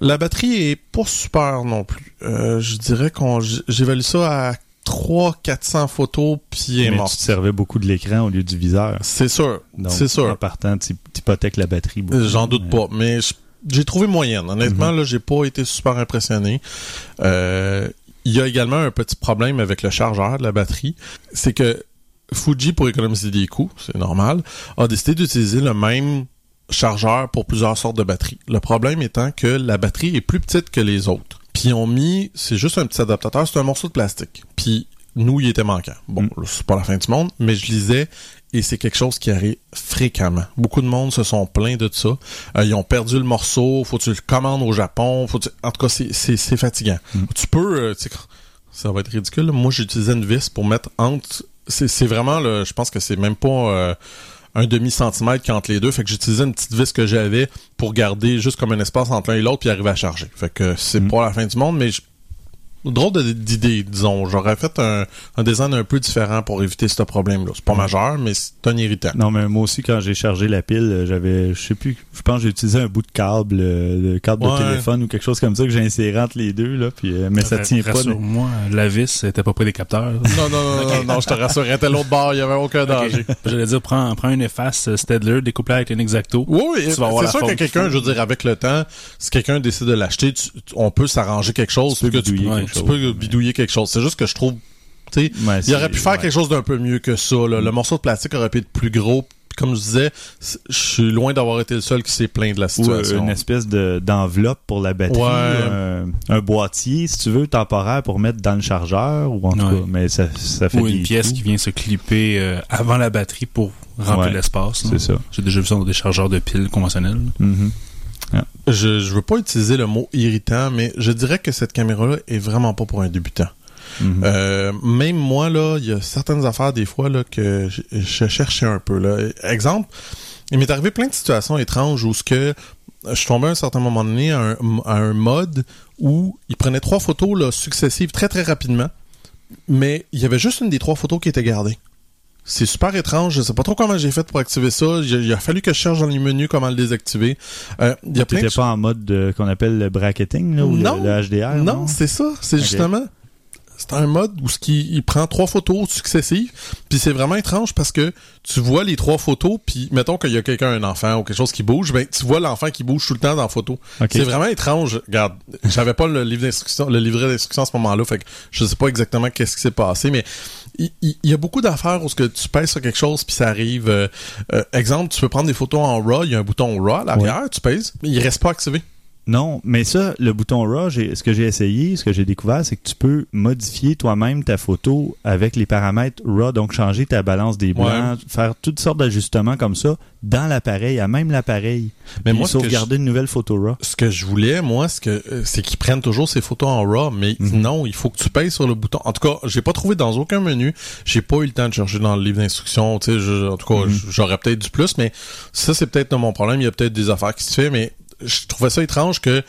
La batterie est pas super non plus. Euh, je dirais qu'on j'évalue ça à 3 400 photos puis est Mais morte. tu te servais beaucoup de l'écran au lieu du viseur. C'est sûr. C'est En sûr. partant, tu hypothèques la batterie. J'en doute Mais- pas, mais je- j'ai trouvé moyenne. Honnêtement, Mhm. là, j'ai pas été super impressionné. Euh, Il y a également un petit problème avec le chargeur de la batterie. C'est que Fuji, pour économiser des coûts, c'est normal, a décidé d'utiliser le même chargeur pour plusieurs sortes de batteries. Le problème étant que la batterie est plus petite que les autres. Puis ils ont mis, c'est juste un petit adaptateur, c'est un morceau de plastique. Puis nous, il était manquant. Bon, Mm. là, c'est pas la fin du monde, mais je lisais et c'est quelque chose qui arrive fréquemment. Beaucoup de monde se sont plaints de ça. Euh, ils ont perdu le morceau, faut que tu le commandes au Japon, faut tu- en tout cas c'est fatigant. Mm. Tu peux euh, ça va être ridicule. Moi, j'utilisais une vis pour mettre entre c'est c'est vraiment le je pense que c'est même pas euh, un demi centimètre entre les deux, fait que j'utilisais une petite vis que j'avais pour garder juste comme un espace entre l'un et l'autre puis arriver à charger. Fait que c'est Mm. pas la fin du monde mais je- drôle d'idée, disons. J'aurais fait un, un design un peu différent pour éviter ce problème-là. C'est pas majeur, mais c'est un irritant. Non, mais moi aussi, quand j'ai chargé la pile, euh, j'avais, je sais plus, je pense que j'ai utilisé un bout de câble, euh, de câble Ouais. de téléphone ou quelque chose comme ça que j'ai inséré entre les deux, là, puis, euh, mais ça tient pas. de- moi la vis, c'était pas près des capteurs. Non, non, non, non, non, je te rassure, était l'autre bord, il y avait aucun danger. J'allais dire, prends, prends une efface Stedler, découpe-la avec un exacto. Oui, oui, c'est sûr que quelqu'un, je veux dire, avec le temps, si quelqu'un décide de l'acheter, on peut s'arranger quelque chose. Tu peux que tu, tu peux mais- bidouiller quelque chose. C'est juste que je trouve, tu sais, Ouais, il aurait pu faire ouais. quelque chose d'un peu mieux que ça. là. Le morceau de plastique aurait pu être plus gros. Comme je disais, je suis loin d'avoir été le seul qui s'est plaint de la Ou euh, situation. une espèce de d'enveloppe pour la batterie, Ouais. un, un boîtier, si tu veux, temporaire pour mettre dans le chargeur, ou en tout Ouais. cas, mais ça, ça fait Ou une pièce qui vient se clipper euh, avant la batterie pour remplir Ouais, l'espace. là. C'est ça. J'ai déjà vu ça dans des chargeurs de piles conventionnels. Je, je veux pas utiliser le mot irritant, mais je dirais que cette caméra-là est vraiment pas pour un débutant. Mhm. Euh, même moi, là, il y a certaines affaires des fois là, que je, je cherchais un peu. Là. Exemple, il m'est arrivé plein de situations étranges où ce que je suis tombé à un certain moment donné à un, à un mode où il prenait trois photos là, successives très très rapidement, mais il y avait juste une des trois photos qui était gardée. C'est super étrange. Je sais pas trop comment j'ai fait pour activer ça. Il a, il fallu que je cherche dans les menus comment le désactiver. Euh, il y a plein de T'étais pas en mode de- qu'on appelle le bracketing, là, ou le- Non. le, HDR? non, c'est ça. C'est justement. C'est un mode où ce qui, il prend trois photos successives, puis c'est vraiment étrange parce que tu vois les trois photos, puis mettons qu'il y a quelqu'un, un enfant ou quelque chose qui bouge, ben tu vois l'enfant qui bouge tout le temps dans la photo. C'est vraiment étrange. Regarde, j'avais pas le livre d'instruction, le livret d'instruction à ce moment-là, fait que je sais pas exactement qu'est-ce qui s'est passé, mais il, y a beaucoup d'affaires où ce que tu pèses sur quelque chose puis ça arrive. euh, euh, exemple, tu peux prendre des photos en RAW, il y a un bouton RAW à l'arrière, tu pèses, mais il reste pas activé. Non, mais ça, le bouton RAW, ce que j'ai essayé, ce que j'ai découvert, c'est que tu peux modifier toi-même ta photo avec les paramètres RAW, donc changer ta balance des blancs, faire toutes sortes d'ajustements comme ça dans l'appareil, à même l'appareil. Mais Puis moi, sauvegarder une nouvelle photo RAW. ce que je voulais, moi, c'est que euh, c'est qu'ils prennent toujours ces photos en RAW, mais Mhm. non, il faut que tu payes sur le bouton. En tout cas, j'ai pas trouvé dans aucun menu. J'ai pas eu le temps de chercher dans le livre d'instructions. Tu sais, je- en tout cas, Mhm. j'aurais peut-être du plus, mais ça, c'est peut-être mon problème. Il y a peut-être des affaires qui se fait, mais je trouvais ça étrange que,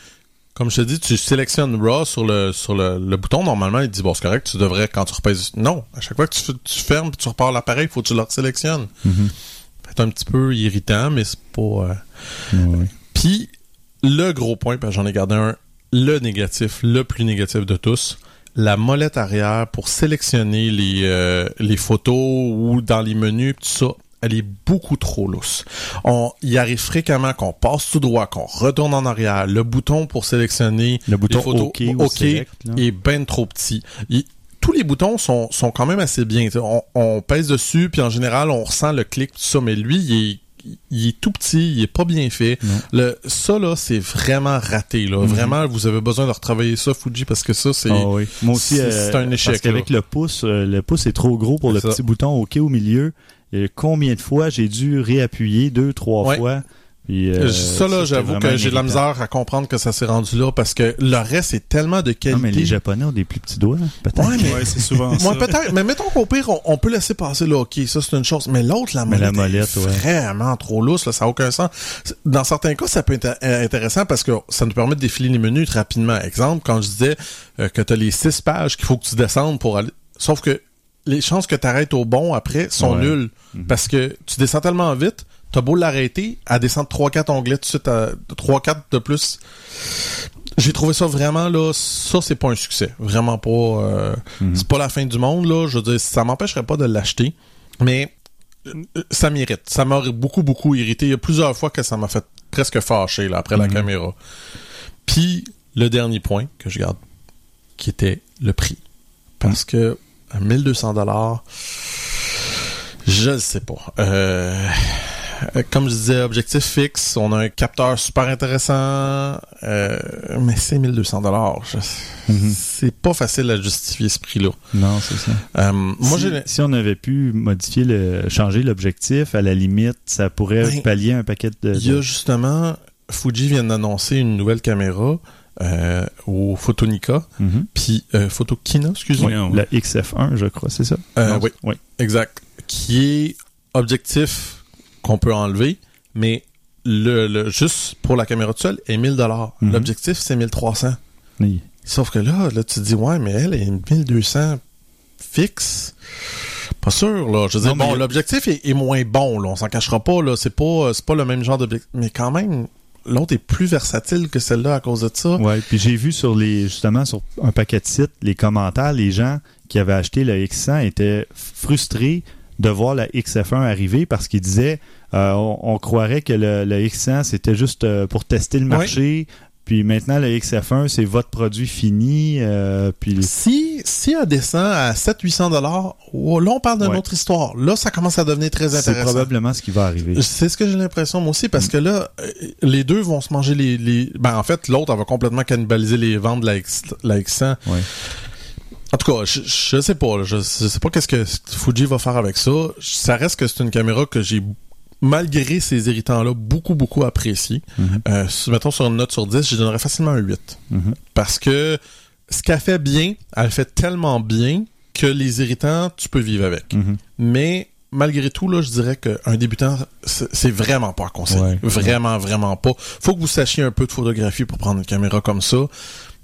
comme je te dis, tu sélectionnes RAW sur le sur le, le bouton. Normalement, il dit bon, c'est correct, tu devrais quand tu repèses. Non, à chaque fois que tu, fermes puis tu repars l'appareil, il faut que tu le sélectionnes. Mhm. C'est un petit peu irritant, mais c'est pas. euh, puis, le gros point, que j'en ai gardé un, le négatif, le plus négatif de tous, la molette arrière pour sélectionner les, euh, les photos ou dans les menus, tout ça, elle est beaucoup trop lousse. On, il arrive fréquemment qu'on passe tout droit, qu'on retourne en arrière. Le bouton pour sélectionner Le bouton les photos OK Select, est ben trop petit. Il- tous les boutons sont, sont quand même assez bien. On, on pèse dessus, puis en général, on ressent le clic, tout ça, mais lui, il est, il est tout petit, il est pas bien fait. Non. Le, ça, là, c'est vraiment raté. Là. Mhm. Vraiment, vous avez besoin de retravailler ça, Fuji, parce que ça, c'est... Ah oui. Moi aussi, c'est- euh, un échec, Parce qu'avec le pouce, euh, le pouce est trop gros pour le ça. petit bouton OK au milieu. Et combien de fois j'ai dû réappuyer deux, trois Ouais. fois. Puis, euh, ça, là, j'avoue que j'ai de la misère à comprendre que ça s'est rendu là parce que le reste est tellement de Non, qualité. mais les Japonais ont des plus petits doigts, peut-être. Ouais, mais- Ouais, c'est souvent [LAUGHS] ça. Moi, peut-être, mais mettons qu'au pire, on, on peut laisser passer là, ok, ça c'est une chose. Mais l'autre, la Mais molette, la molette, est ouais. vraiment trop lousse, là, ça n'a aucun sens. Dans certains cas, ça peut être euh, intéressant parce que ça nous permet de défiler les menus rapidement. Exemple, quand je disais euh, que tu as les six pages qu'il faut que tu descendes pour aller. Sauf que les chances que tu arrêtes au bon après sont Ouais. nulles. Parce que tu descends tellement vite, t'as beau l'arrêter, à descendre 3-4 onglets tout de suite, à 3-4 de plus. J'ai trouvé ça vraiment là, ça c'est pas un succès, vraiment pas. euh, C'est pas la fin du monde là. Je veux dire, ça m'empêcherait pas de l'acheter, mais euh, ça m'irrite. Ça m'a beaucoup beaucoup irrité. Il y a plusieurs fois que ça m'a fait presque fâcher là après la caméra. Puis le dernier point que je garde, qui était le prix, parce que 1200 dollars, je ne sais pas. Euh, euh, comme je disais, objectif fixe, on a un capteur super intéressant, euh, mais c'est 1200 dollars. Mhm. C'est pas facile à justifier ce prix-là. Non, c'est ça. Euh, moi, si, j'ai si on avait pu modifier le, changer l'objectif, à la limite, ça pourrait Ben, pallier un paquet de. Il y a justement, Fuji vient d'annoncer une nouvelle caméra euh, au Photonica, Mhm. puis euh, Photokina, excusez-moi. Ouais, La XF1, je crois, c'est ça? Euh, oui. oui. Exact. Qui est objectif qu'on peut enlever, mais le, le- juste pour la caméra de seule est 1000 dollars. Mhm. L'objectif c'est 1300. Oui. Sauf que là, là tu te dis ouais, mais elle est 1200 fixe. Pas sûr là. Je veux dire Non, bon, l'objectif est, est moins bon là, on s'en cachera pas là, c'est pas c'est pas le même genre d'objectif, mais quand même l'autre est plus versatile que celle-là à cause de ça. Ouais, puis j'ai vu sur les justement sur un paquet de sites les commentaires, les gens qui avaient acheté le X100 étaient frustrés de voir la XF1 arriver parce qu'ils disaient euh, on, on croirait que le, le X100 c'était juste euh, pour tester le marché, puis maintenant le XF1 c'est votre produit fini, euh, puis Si, si elle descend à 700-800 dollars, oh, là on parle d'une Ouais. autre histoire. Là, ça commence à devenir très c'est intéressant. probablement ce qui va arriver. C'est ce que j'ai l'impression moi aussi parce que là euh, les deux vont se manger les, les... ben en fait l'autre elle va complètement cannibaliser les ventes de la, X, la X100. Ouais. En tout cas, je, je sais pas, je, je sais pas qu'est-ce que Fuji va faire avec ça. Ça reste que c'est une caméra que j'ai malgré ces irritants là beaucoup beaucoup apprécié. Mhm. Euh, mettons sur une note sur 10, je donnerais facilement un 8 Mhm. parce que ce qu'elle fait bien, elle fait tellement bien que les irritants, tu peux vivre avec. Mhm. Mais malgré tout, là, je dirais qu'un débutant, c'est vraiment pas à conseiller. Ouais. Vraiment, vraiment pas. Faut que vous sachiez un peu de photographie pour prendre une caméra comme ça.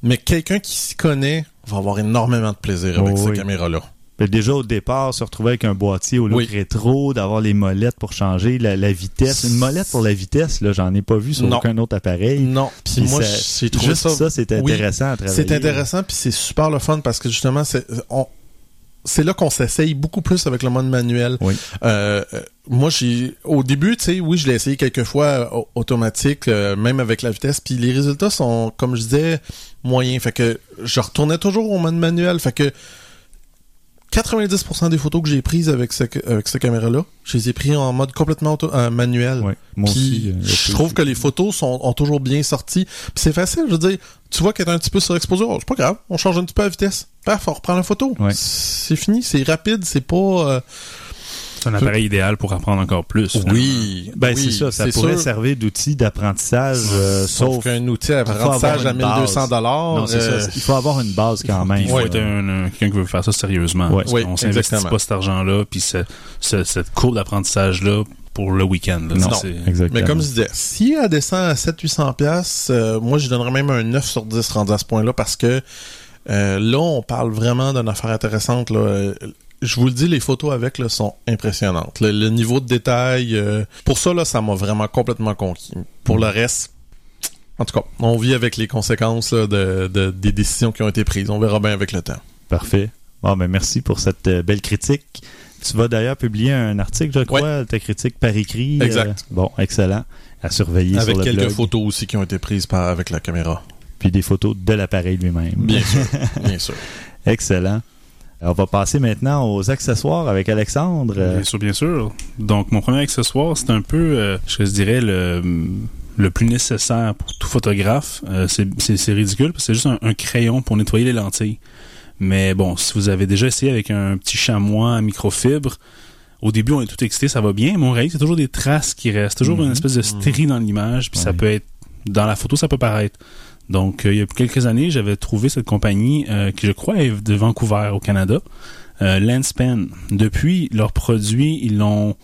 Mais quelqu'un qui s'y connaît va avoir énormément de plaisir avec Oh, cette oui. caméra-là. Puis déjà au départ, se retrouver avec un boîtier au look Oui. rétro, d'avoir les molettes pour changer la, la vitesse. Une molette pour la vitesse, là, j'en ai pas vu sur Non. aucun autre appareil. Non. Puis moi, j'ai trouvé juste ça... ça, c'est Oui. intéressant à travailler. C'est intéressant, puis c'est super le fun parce que justement, c'est on- c'est là qu'on s'essaye beaucoup plus avec le mode manuel. Oui. Euh, euh, moi, j'ai au début, tu sais, oui, je l'ai essayé quelques fois euh, au- automatique, euh, même avec la vitesse, puis les résultats sont, comme je disais, moyens. Fait que je retournais toujours au mode manuel. Fait que 90% des photos que j'ai prises avec, ce, avec cette caméra-là, je les ai prises en mode complètement auto- euh, manuel. Ouais. Moi Puis, aussi. euh, je trouve que les photos sont, ont toujours bien sorti. Puis c'est facile, je veux dire, tu vois qu'elle est un petit peu surexposée, oh, c'est pas grave, on change un petit peu la vitesse. Paf, on reprend la photo. Ouais. C'est fini, c'est rapide, c'est pas... euh, C'est un appareil idéal pour apprendre encore plus. finalement. Oui, Ben, oui, c'est ça. Ça pourrait sûr. servir d'outil d'apprentissage, euh, Sauf, sauf. qu'un outil à faut apprentissage à avoir une 1200 base. dollars. Non, c'est ça. Il faut avoir une base quand même. Il faut Ouais. être un, un- quelqu'un qui veut faire ça sérieusement. Ouais. Parce Oui, qu'on s'investit pas cet argent-là, puis ce- ce- cette courbe d'apprentissage-là pour le week-end. là. Non. C'est- Exactement. Mais comme je disais, si elle descend à 700-800 pièces, moi je donnerais même un 9 sur 10 rendu à ce point-là parce que euh, là on parle vraiment d'une affaire intéressante. Là. Je vous le dis, les photos avec là, sont impressionnantes. Le, le niveau de détail, euh, pour ça là, ça m'a vraiment complètement conquis. Pour le reste, en tout cas, on vit avec les conséquences là, de, de- des décisions qui ont été prises. On verra bien avec le temps. Parfait. Bon, ben, merci pour cette euh, belle critique. Tu vas d'ailleurs publier un article, je crois, ta critique par écrit. euh, Exact. bon, excellent. À surveiller Avec sur le quelques blog. photos aussi qui ont été prises par, avec la caméra. Puis des photos de l'appareil lui-même. Bien sûr, [LAUGHS] bien sûr. Excellent. On va passer maintenant aux accessoires avec Alexandre. Bien sûr, bien sûr. Donc, mon premier accessoire, c'est un peu, euh, je dirais, le, le plus nécessaire pour tout photographe. Euh, c'est- ridicule, parce que c'est juste un, un crayon pour nettoyer les lentilles. Mais bon, si vous avez déjà essayé avec un petit chamois à microfibre, au début, on est tout excité, ça va bien, mais on réalise qu'il y a toujours des traces qui restent, toujours Mhm. une espèce de stérie dans l'image, puis ça peut être dans la photo, ça peut paraître. Donc, euh, il y a quelques années, j'avais trouvé cette compagnie euh, qui, je crois, est de Vancouver, au Canada, euh, Lenspen. Depuis, leurs produits, ils l'ont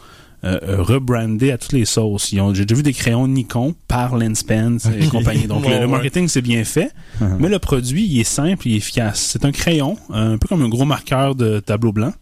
euh, euh, rebrandé à toutes les sauces. J'ai déjà vu des crayons Nikon par Lenspen et [LAUGHS] compagnie. Donc, le- marketing, c'est bien fait, Uh-huh. mais le produit, il est simple, il est efficace. C'est un crayon, euh, un peu comme un gros marqueur de tableau blanc.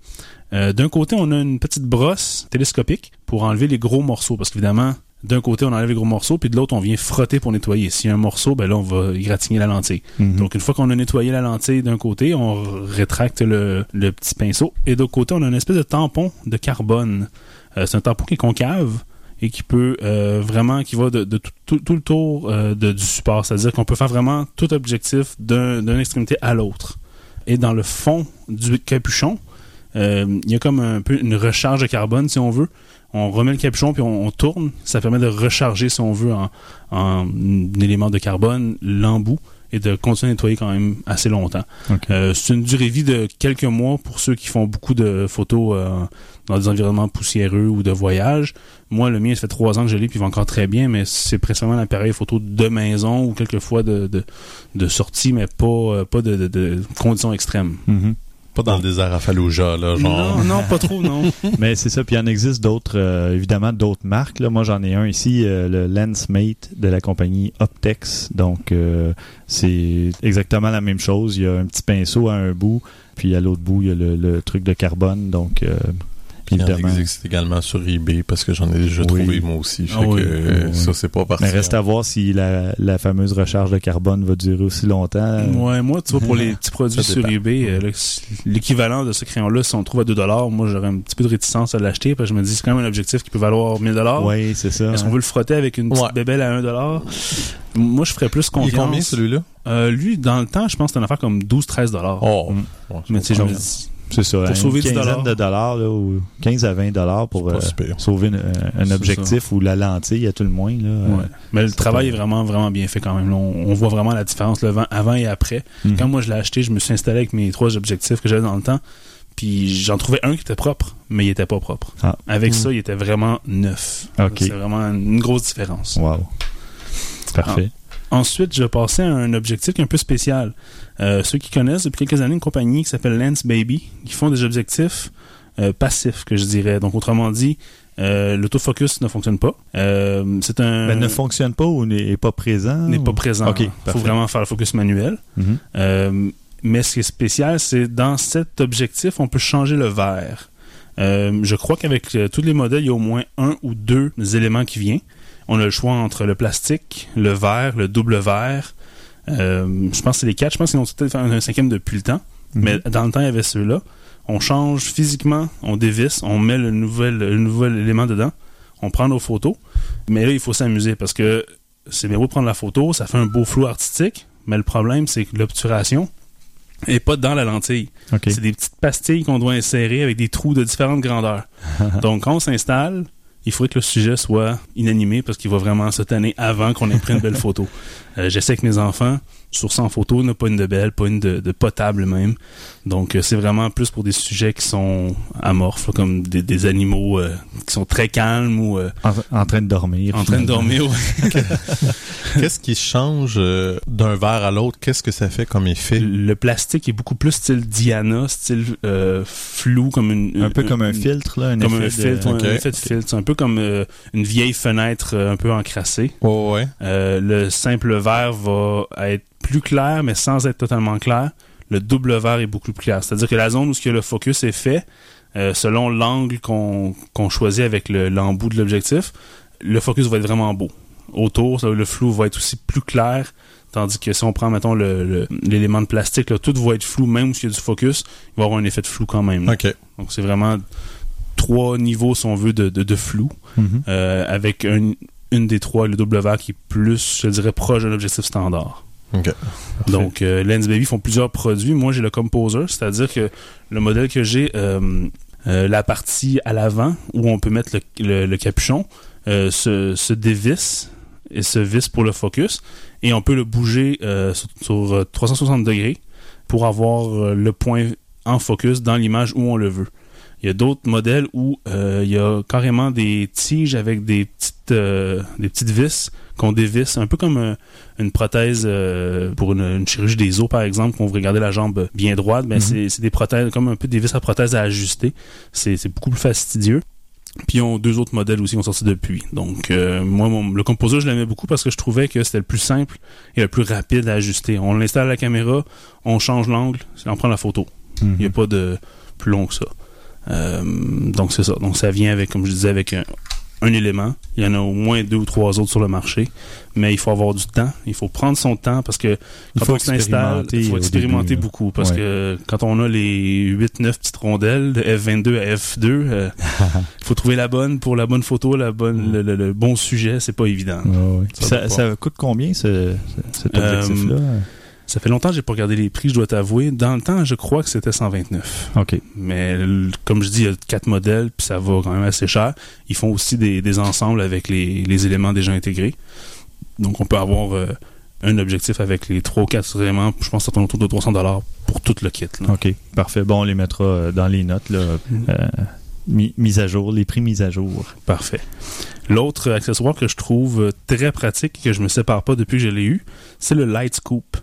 D'un côté, on a une petite brosse télescopique pour enlever les gros morceaux, parce qu'évidemment, d'un côté, on enlève les gros morceaux, puis de l'autre, on vient frotter pour nettoyer. S'il y a un morceau, ben là, on va égratigner la lentille. Mhm. Donc, une fois qu'on a nettoyé la lentille d'un côté, on rétracte le, le petit pinceau. Et de l'autre côté, on a une espèce de tampon de carbone. Euh, c'est un tampon qui est concave et qui peut euh, vraiment, qui va de, de tout, tout- tout le tour euh, de- du support. C'est-à-dire qu'on peut faire vraiment tout objectif d'un- d'une extrémité à l'autre. Et dans le fond du capuchon, euh, il y a comme un peu une recharge de carbone, si on veut. On remet le capuchon puis on, on tourne. Ça permet de recharger, si on veut, en, en un élément de carbone l'embout et de continuer à nettoyer quand même assez longtemps. Euh, c'est une durée vie de quelques mois pour ceux qui font beaucoup de photos euh, dans des environnements poussiéreux ou de voyage. Moi, le mien, ça fait trois ans que je l'ai, puis il va encore très bien, mais c'est principalement l'appareil photo de maison ou quelquefois de, de, de sortie, mais pas, euh, pas de, de- de conditions extrêmes. Mhm. Pas dans le désert à Fallujah, là, genre. Non, non, pas trop, non. [LAUGHS] Mais c'est ça, puis il en existe d'autres, euh, évidemment, d'autres marques. Là. Moi, j'en ai un ici, euh, le Lensmate de la compagnie Optex. Donc, euh, c'est exactement la même chose. Il y a un petit pinceau à un bout, puis à l'autre bout, il y a le, le truc de carbone. Donc, euh, Puis il existe également sur eBay parce que j'en ai déjà Oui. trouvé moi aussi. Fait Ah oui, que euh, oui. ça, c'est pas parti. Mais reste à voir si la, la fameuse recharge de carbone va durer aussi longtemps. Ouais, moi, tu vois, pour les [LAUGHS] petits produits sur eBay, euh, l'équivalent de ce crayon-là, si on le trouve à 2$, moi, j'aurais un petit peu de réticence à l'acheter, parce que je me dis, c'est quand même un objectif qui peut valoir 1000$. Oui, c'est ça. Est-ce qu'on veut le frotter avec une petite Ouais. bébelle à 1$? Moi, je ferais plus Il est confiance. combien celui-là? Euh, lui, dans le temps, je pense que c'était une affaire comme 12-13$. Oh, Mm. ouais, Mais tu sais, je me dis, C'est ça. Pour une sauver 10 quinzaine de dollars, là, ou 15 à 20 dollars pour euh, sauver une- un objectif ou la lentille à tout le moins. Là, ouais. Mais le travail pas- est vraiment, vraiment bien fait quand même. Là, on, on voit vraiment la différence le vent avant et après. Mhm. Quand moi je l'ai acheté, je me suis installé avec mes trois objectifs que j'avais dans le temps. Puis j'en trouvais un qui était propre, mais il était pas propre. Ah. Avec Mm. ça, il était vraiment neuf. C'est vraiment une grosse différence. Wow. Parfait. Ensuite, je passais à un objectif qui est un peu spécial. Euh, ceux qui connaissent depuis quelques années une compagnie qui s'appelle Lens Baby, qui font des objectifs euh, passifs, que je dirais. Donc, autrement dit, euh, l'autofocus ne fonctionne pas. Euh, c'est un... Mais ne fonctionne pas ou n'est pas présent? n'est ou- pas présent. Ok, Il faut vraiment faire le focus manuel. Mhm. Euh, mais ce qui est spécial, c'est dans cet objectif, on peut changer le verre. Je crois qu'avec tous les modèles, il y a au moins un ou deux éléments qui viennent. On a le choix entre le plastique, le verre, le double verre. Euh, je pense que c'est les quatre. Je pense qu'ils ont peut-être fait un, cinquième depuis le temps. Mhm. Mais dans le temps, il y avait ceux-là. On change physiquement, on dévisse, on met le nouvel, le nouvel élément dedans, on prend nos photos. Mais là, il faut s'amuser parce que c'est bien beau de prendre la photo, ça fait un beau flou artistique, mais le problème, c'est que l'obturation est pas dans la lentille. C'est des petites pastilles qu'on doit insérer avec des trous de différentes grandeurs. [LAUGHS] Donc, quand on s'installe, il faudrait que le sujet soit inanimé parce qu'il va vraiment se tanner avant qu'on ait pris une belle [LAUGHS] photo. Euh, J'essaie avec mes enfants, sur 100 photos, n'a pas une de belle, pas une de, de potable même. Donc, euh, c'est vraiment plus pour des sujets qui sont amorphes, là, comme des, des animaux euh, qui sont très calmes ou euh, En, en train de dormir. en train de dormir. ouais. [LAUGHS] [LAUGHS] Qu'est-ce qui change euh, d'un verre à l'autre? Qu'est-ce que ça fait comme effet? Le plastique est beaucoup plus style Diana, style euh, flou, comme une... Un peu une- comme un filtre, là. Un Comme un effet de- filtre, ok. un effet de filtre. C'est un peu comme euh, une vieille fenêtre euh, un peu encrassée. Oh, ouais. Euh, le simple verre va être plus clair, mais sans être totalement clair. Le double verre est beaucoup plus clair. C'est-à-dire que la zone où ce que le focus est fait, euh, selon l'angle qu'on choisit avec le- l'embout de l'objectif, le focus va être vraiment beau. Autour, ça, le flou va être aussi plus clair. Tandis que si on prend, mettons, l'élément de plastique, là, tout va être flou, même s'il y a du focus, il va avoir un effet de flou quand même. Donc c'est vraiment trois niveaux, si on veut, de, de, de flou, Mhm. euh, avec un- une des trois, le double verre, qui est plus, je dirais, proche d'un objectif standard. Donc, euh, Lens Baby font plusieurs produits. Moi, j'ai le Composer, c'est-à-dire que le modèle que j'ai, euh, euh, la partie à l'avant, où on peut mettre le, capuchon, euh, se, se dévisse et se visse pour le focus, et on peut le bouger sur, sur, euh, 360 degrés pour avoir le point en focus dans l'image où on le veut. Il y a d'autres modèles où euh, il y a carrément des tiges avec des petites, euh, des petites vis qu'on dévisse, un peu comme euh, une prothèse euh, pour une, une chirurgie des os, par exemple, qu'on veut garder la jambe bien droite. Ben, c'est- c'est des prothèses, comme un peu des vis à prothèse à ajuster. C'est beaucoup plus fastidieux. Puis ils ont deux autres modèles aussi qui ont sorti depuis. Donc euh, moi, mon- le composeur, je l'aimais beaucoup parce que je trouvais que c'était le plus simple et le plus rapide à ajuster. On l'installe à la caméra, on change l'angle, on prend la photo. Il n'y a pas de plus long que ça. Euh, donc c'est ça. Donc ça vient avec, comme je disais, avec un, un élément. Il y en a au moins deux ou trois autres sur le marché. Mais il faut avoir du temps. Il faut prendre son temps parce que Il quand faut on s'installe, il faut au expérimenter début, beaucoup. Parce Ouais. que quand on a les 8-9 petites rondelles de F22 à F2, euh, il [LAUGHS] faut trouver la bonne pour la bonne photo, la bonne, le, le- le bon sujet. C'est pas évident. Ouais, ouais. Ça Ça, doit ça coûte combien ce, ce- cet Euh, objectif-là? Ça fait longtemps que j'ai pas regardé les prix, je dois t'avouer. Dans le temps, je crois que c'était 129. OK. Mais comme je dis, il y a quatre modèles, puis ça va quand même assez cher. Ils font aussi des, des ensembles avec les, les éléments déjà intégrés. Donc on peut avoir euh, un objectif avec les trois ou quatre éléments. Je pense que ça tourne autour de 300 dollars pour tout le kit. là. OK. Parfait. Bon, on les mettra euh, dans les notes, là. Euh, mi- mise à jour, les prix mis à jour. Parfait. L'autre accessoire que je trouve euh, très pratique et que je me sépare pas depuis que je l'ai eu, c'est le Light Scoop.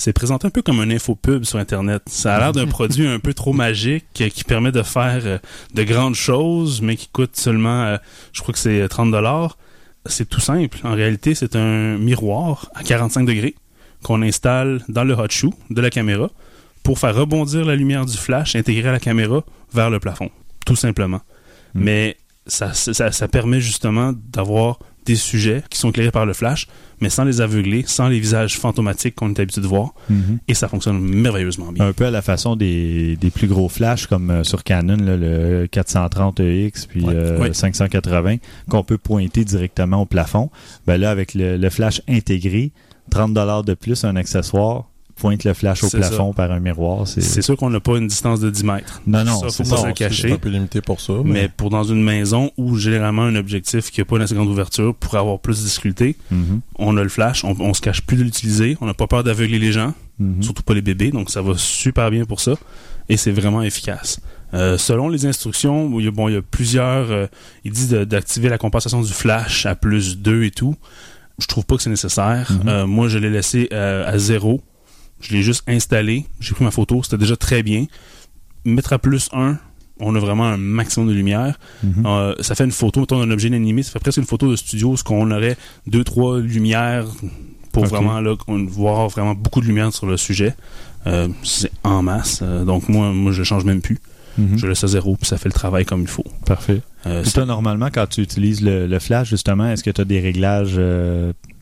C'est présenté un peu comme un infopub sur Internet. Ça a l'air d'un [LAUGHS] produit un peu trop magique euh, qui permet de faire euh, de grandes choses, mais qui coûte seulement, euh, je crois que c'est 30 dollars. C'est tout simple. En réalité, c'est un miroir à 45 degrés qu'on installe dans le hot shoe de la caméra pour faire rebondir la lumière du flash intégrée à la caméra vers le plafond. Tout simplement. Mm. Mais ça, ça, ça permet justement d'avoir des sujets qui sont éclairés par le flash, mais sans les aveugler, sans les visages fantomatiques qu'on est habitué de voir, et ça fonctionne merveilleusement bien. Un peu à la façon des, des plus gros flashs comme euh, sur Canon, là, le 430EX puis Ouais. euh, Ouais. 580, qu'on peut pointer directement au plafond. Ben là, avec le, le flash intégré, 30 de plus, un accessoire, pointe le flash au plafond par un miroir. C'est sûr qu'on n'a pas une distance de 10 mètres. Non, non, ça, faut c'est pas ça. se le cacher. un peu limité pour ça. Mais Mais, pour dans une maison où généralement un objectif qui n'a pas une assez grande ouverture pourrait avoir plus de difficulté, Mhm, on a le flash, on, on se cache plus de l'utiliser, on n'a pas peur d'aveugler les gens, mhm. surtout pas les bébés, donc ça va super bien pour ça et c'est vraiment efficace. Euh, selon les instructions, il y a, bon, il y a plusieurs. euh, disent de- d'activer la compensation du flash à plus 2 et tout. Je trouve pas que c'est nécessaire. Mhm. Euh, moi, je l'ai laissé euh, à zéro. Je l'ai juste installé. J'ai pris ma photo. C'était déjà très bien. Mettre à plus 1, on a vraiment un maximum de lumière. Mhm. Euh, ça fait une photo, mettons, d'un objet inanimé. Ça fait presque une photo de studio, ce qu'on aurait deux, trois lumières pour vraiment là, voir vraiment beaucoup de lumière sur le sujet. Euh, c'est en masse. Euh, donc moi, moi, je change même plus. Mhm. Je laisse à zéro, puis ça fait le travail comme il faut. Parfait. Euh, toi, normalement, quand tu utilises le, le flash, justement, est-ce que tu as des réglages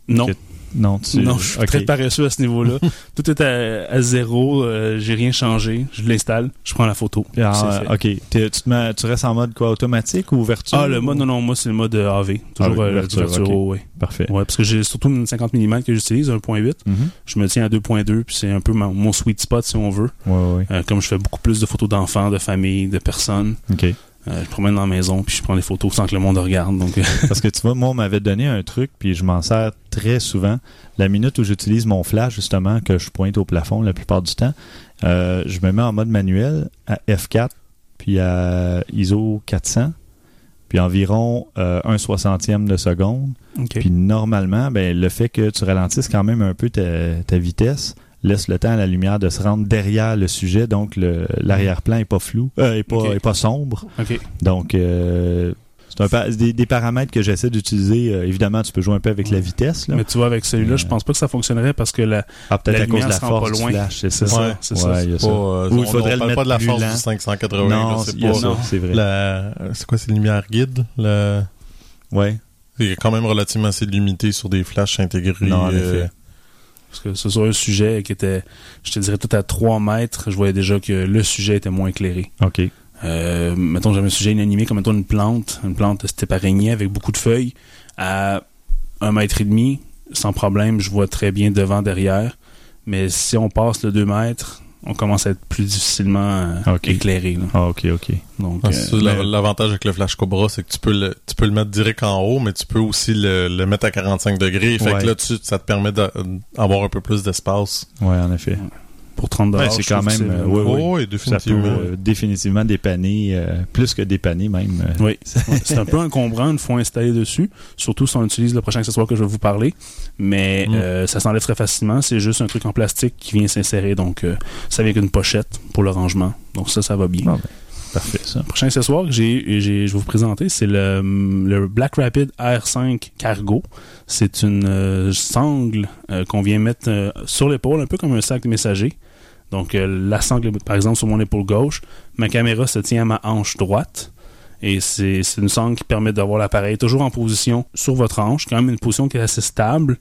non, que- Non, tu... non, je suis très paresseux à ce niveau-là. [LAUGHS] Tout est à, à zéro. euh, J'ai rien changé. Je l'installe, je prends la photo. Ah, ok. Tu, te mets- tu restes en mode quoi, automatique ou ouverture? Ah, le mode, non, non, moi, c'est le mode euh, AV. Toujours Ah, euh, ouverture, ouais. Parfait. Ouais, parce que j'ai surtout une 50 mm que j'utilise, 1.8. Mhm. Je me tiens à 2.2, puis c'est un peu mon sweet spot, si on veut. Ouais, ouais. Euh, comme je fais beaucoup plus de photos d'enfants, de familles, de personnes, OK. Euh, je promène dans la maison, puis je prends des photos sans que le monde regarde. Donc, euh, [LAUGHS] Parce que tu vois, moi, on m'avait donné un truc, puis je m'en sers très souvent. La minute où j'utilise mon flash, justement, que je pointe au plafond la plupart du temps, euh, je me mets en mode manuel à F4, puis à ISO 400, puis environ euh, un soixantième de seconde. Puis normalement, ben, le fait que tu ralentisses quand même un peu ta, ta vitesse laisse le temps à la lumière de se rendre derrière le sujet, donc l'arrière-plan est pas flou, euh, est pas, est pas sombre. Donc, euh, c'est des, des paramètres que j'essaie d'utiliser. Euh, évidemment, tu peux jouer un peu avec la vitesse. Là. Mais tu vois, avec celui-là, Euh, je pense pas que ça fonctionnerait parce que la, ah, peut-être la à cause de lumière la se rend force pas du loin. flash, c'est ça. C'est ça, Ouais. c'est Ouais, ça. il pas, euh, Ou il on- faudrait on le parle mettre pas de la force lent. du 580. Non, c'est pas ça, c'est vrai. la- c'est quoi, c'est la lumière guide? Le... Ouais. C'est quand même relativement assez limité sur des flashs intégrés. Non, en euh, effet. Parce que c'est sur un sujet qui était, je te dirais, tout à 3 mètres, je voyais déjà que le sujet était moins éclairé. OK. Euh, mettons, j'avais un sujet inanimé comme mettons une plante, une plante araignée avec beaucoup de feuilles, à un mètre et demi, sans problème, je vois très bien devant, derrière. Mais si on passe le 2 mètres, on commence à être plus difficilement euh, éclairé. là. Ah, OK, OK. Donc, Ah, euh, L'avantage avec le flash Cobra, c'est que tu peux le, tu peux le mettre direct en haut, mais tu peux aussi le, le mettre à 45 degrés. Fait Ouais. que là, tu, ça te permet d'a- d'avoir un peu plus d'espace. Ouais, en effet. Pour 30 Ouais, dollars. c'est quand même, euh, ouais, Oh, oui, Ça peut définitivement. euh, définitivement dépanner, euh, plus que dépanner même. euh. Oui, [LAUGHS] c'est un peu encombrant une fois installé dessus, surtout si on utilise le prochain accessoire que je vais vous parler. Mais Mm. euh, ça s'enlève très facilement. C'est juste un truc en plastique qui vient s'insérer. Donc, euh, ça vient avec une pochette pour le rangement. Donc, ça, ça va bien. Ah, ben, Parfait, ça. Le prochain accessoire que j'ai, je vais vous présenter, c'est le, le Black Rapid R5 Cargo. C'est une euh, sangle euh, qu'on vient mettre euh, sur l'épaule, un peu comme un sac messager. Donc, euh, la sangle, par exemple, sur mon épaule gauche, ma caméra se tient à ma hanche droite. Et c'est, une sangle qui permet d'avoir l'appareil toujours en position sur votre hanche, quand même une position qui est assez stable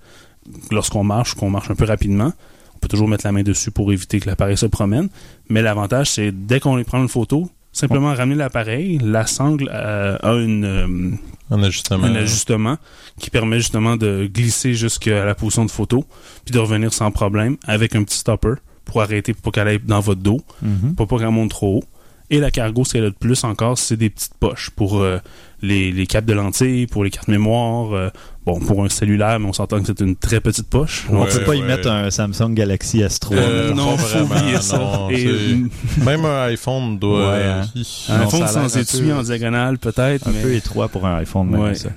lorsqu'on marche, qu'on marche un peu rapidement. On peut toujours mettre la main dessus pour éviter que l'appareil se promène. Mais l'avantage, c'est dès qu'on prend une photo, simplement ramener l'appareil, la sangle euh, a une, euh, Un ajustement. un ajustement qui permet justement de glisser jusqu'à la position de photo, puis de revenir sans problème avec un petit stopper pour arrêter pour qu'elle aille dans votre dos, pour pas qu'elle monte trop haut. Et la cargo, ce qu'elle a de plus encore, c'est des petites poches pour euh, les, les capes de lentilles, pour les cartes mémoire. euh, bon, pour un cellulaire, mais on s'entend que c'est une très petite poche. Ouais, On peut pas y mettre un Samsung Galaxy S3. Euh, non, faut vraiment, oublier ça. non, Et, Même un iPhone doit. Ouais, hein. Un Non, iPhone sans un étui peu- en diagonale, peut-être. un mais peu étroit pour un iPhone, même Ouais. ça.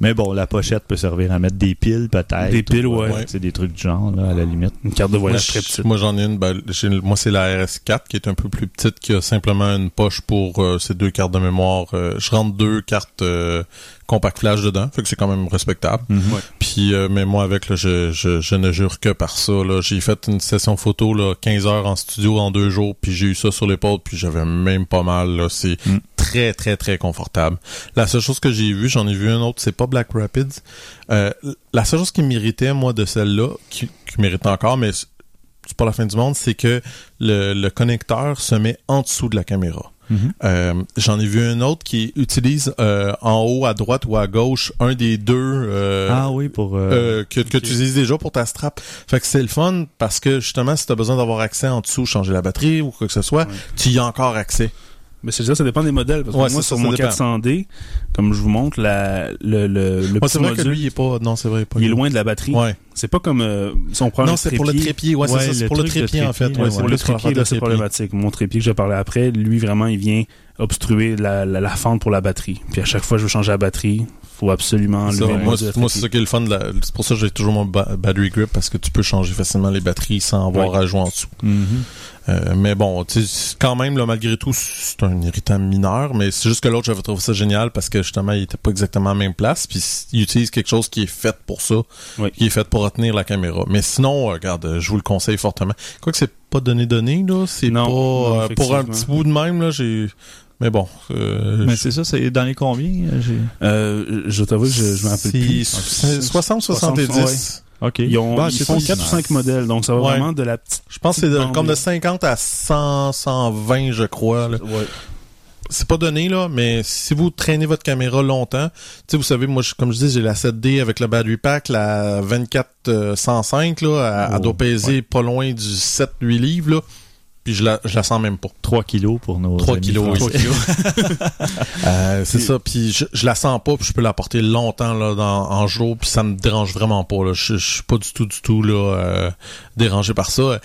Mais bon, la pochette peut servir à mettre des piles, peut-être. Des piles, ou, ouais. euh, C'est des trucs du genre, là, à la limite. une carte de voyage très petite. moi, j'en ai une. ben, moi, c'est la RS4 qui est un peu plus petite, qui a simplement une poche pour euh, ces deux cartes de mémoire. Euh, je rentre deux cartes euh, compact flash dedans, fait que c'est quand même respectable. Mhm. Ouais. Puis, euh, mais moi, avec, là, je, je, je ne jure que par ça. Là. J'ai fait une session photo, là, 15 heures en studio en deux jours, puis j'ai eu ça sur l'épaule, puis j'avais même pas mal. Là. C'est Mm. très, très, très confortable. La seule chose que j'ai vue, j'en ai vu une autre, c'est pas Black Rapids. Euh, la seule chose qui m'irritait, moi, de celle-là, qui, qui mérite encore, mais c'est c'est pas la fin du monde, c'est que le, le connecteur se met en dessous de la caméra. Euh, J'en ai vu un autre qui utilise euh, en haut, à droite ou à gauche un des deux euh, Ah oui, pour... euh, euh, que, que tu utilises déjà pour ta strap. Fait que c'est le fun parce que justement, si tu as besoin d'avoir accès en dessous, changer la batterie ou quoi que ce soit, Ouais. tu y as encore accès. Mais c'est ça, ça dépend des modèles. Parce que Ouais, moi, sur ça, mon ça dépend. 400D, comme je vous montre, la, le, le, le Moi, petit c'est vrai que module, lui, il est pas. Non, c'est vrai, il est pas. il est loin de la batterie. Ouais. C'est pas comme euh, si on prend Non, c'est pour le trépied. Ouais, c'est Ouais, ça. Pour le trépied, en fait. Ouais, ouais. Pour le trépied, là, de c'est problématique. Mon trépied que je parlais après, lui, vraiment, il vient obstruer la, la, la fente pour la batterie. Puis à chaque fois que je veux changer la batterie, faut absolument Ça, moi, c'est- ça qui est le fun. de la- C'est pour ça que j'ai toujours mon ba- battery grip parce que tu peux changer facilement les batteries sans avoir Ouais. à jouer en dessous. mhm. Euh, mais bon, tu sais, quand même, là, malgré tout, c'est un irritant mineur, mais c'est juste que l'autre, j'avais trouvé ça génial parce que justement, il était pas exactement à la même place, puis il utilise quelque chose qui est fait pour ça, Oui. qui est fait pour retenir la caméra. Mais sinon, euh, regarde, euh, je vous le conseille fortement. Quoique c'est pas donné donné, là, c'est pas Non, euh, pour un petit bout de même, là, j'ai. Mais bon, euh, Mais c'est ça, c'est dans les combien? euh, j'ai- Euh, je t'avoue que je, je me rappelle plus. c'est 60 70. 60, OK. Ils, ont, Bah, ils font pas 4 ou si 5 modèles, donc ça va Ouais. vraiment de la petite. Je pense que c'est de- comme de 50 à 100, 120, je crois. là. Ouais. c'est pas donné là, mais si vous traînez votre caméra longtemps, tu sais vous savez moi je- comme je dis j'ai la 7D avec le battery pack, la 2405 là, elle, elle Oh, doit peser pas loin du 7 8 livres là. Puis je la je la sens même pas. 3 kilos pour nos 3 amis kilos, oui. français. [LAUGHS] Euh, c'est ça, puis je, je la sens pas, puis je peux la porter longtemps là dans, en jour, puis ça me dérange vraiment pas. Là. Je, je suis pas du tout, du tout là euh, dérangé par ça. Euh,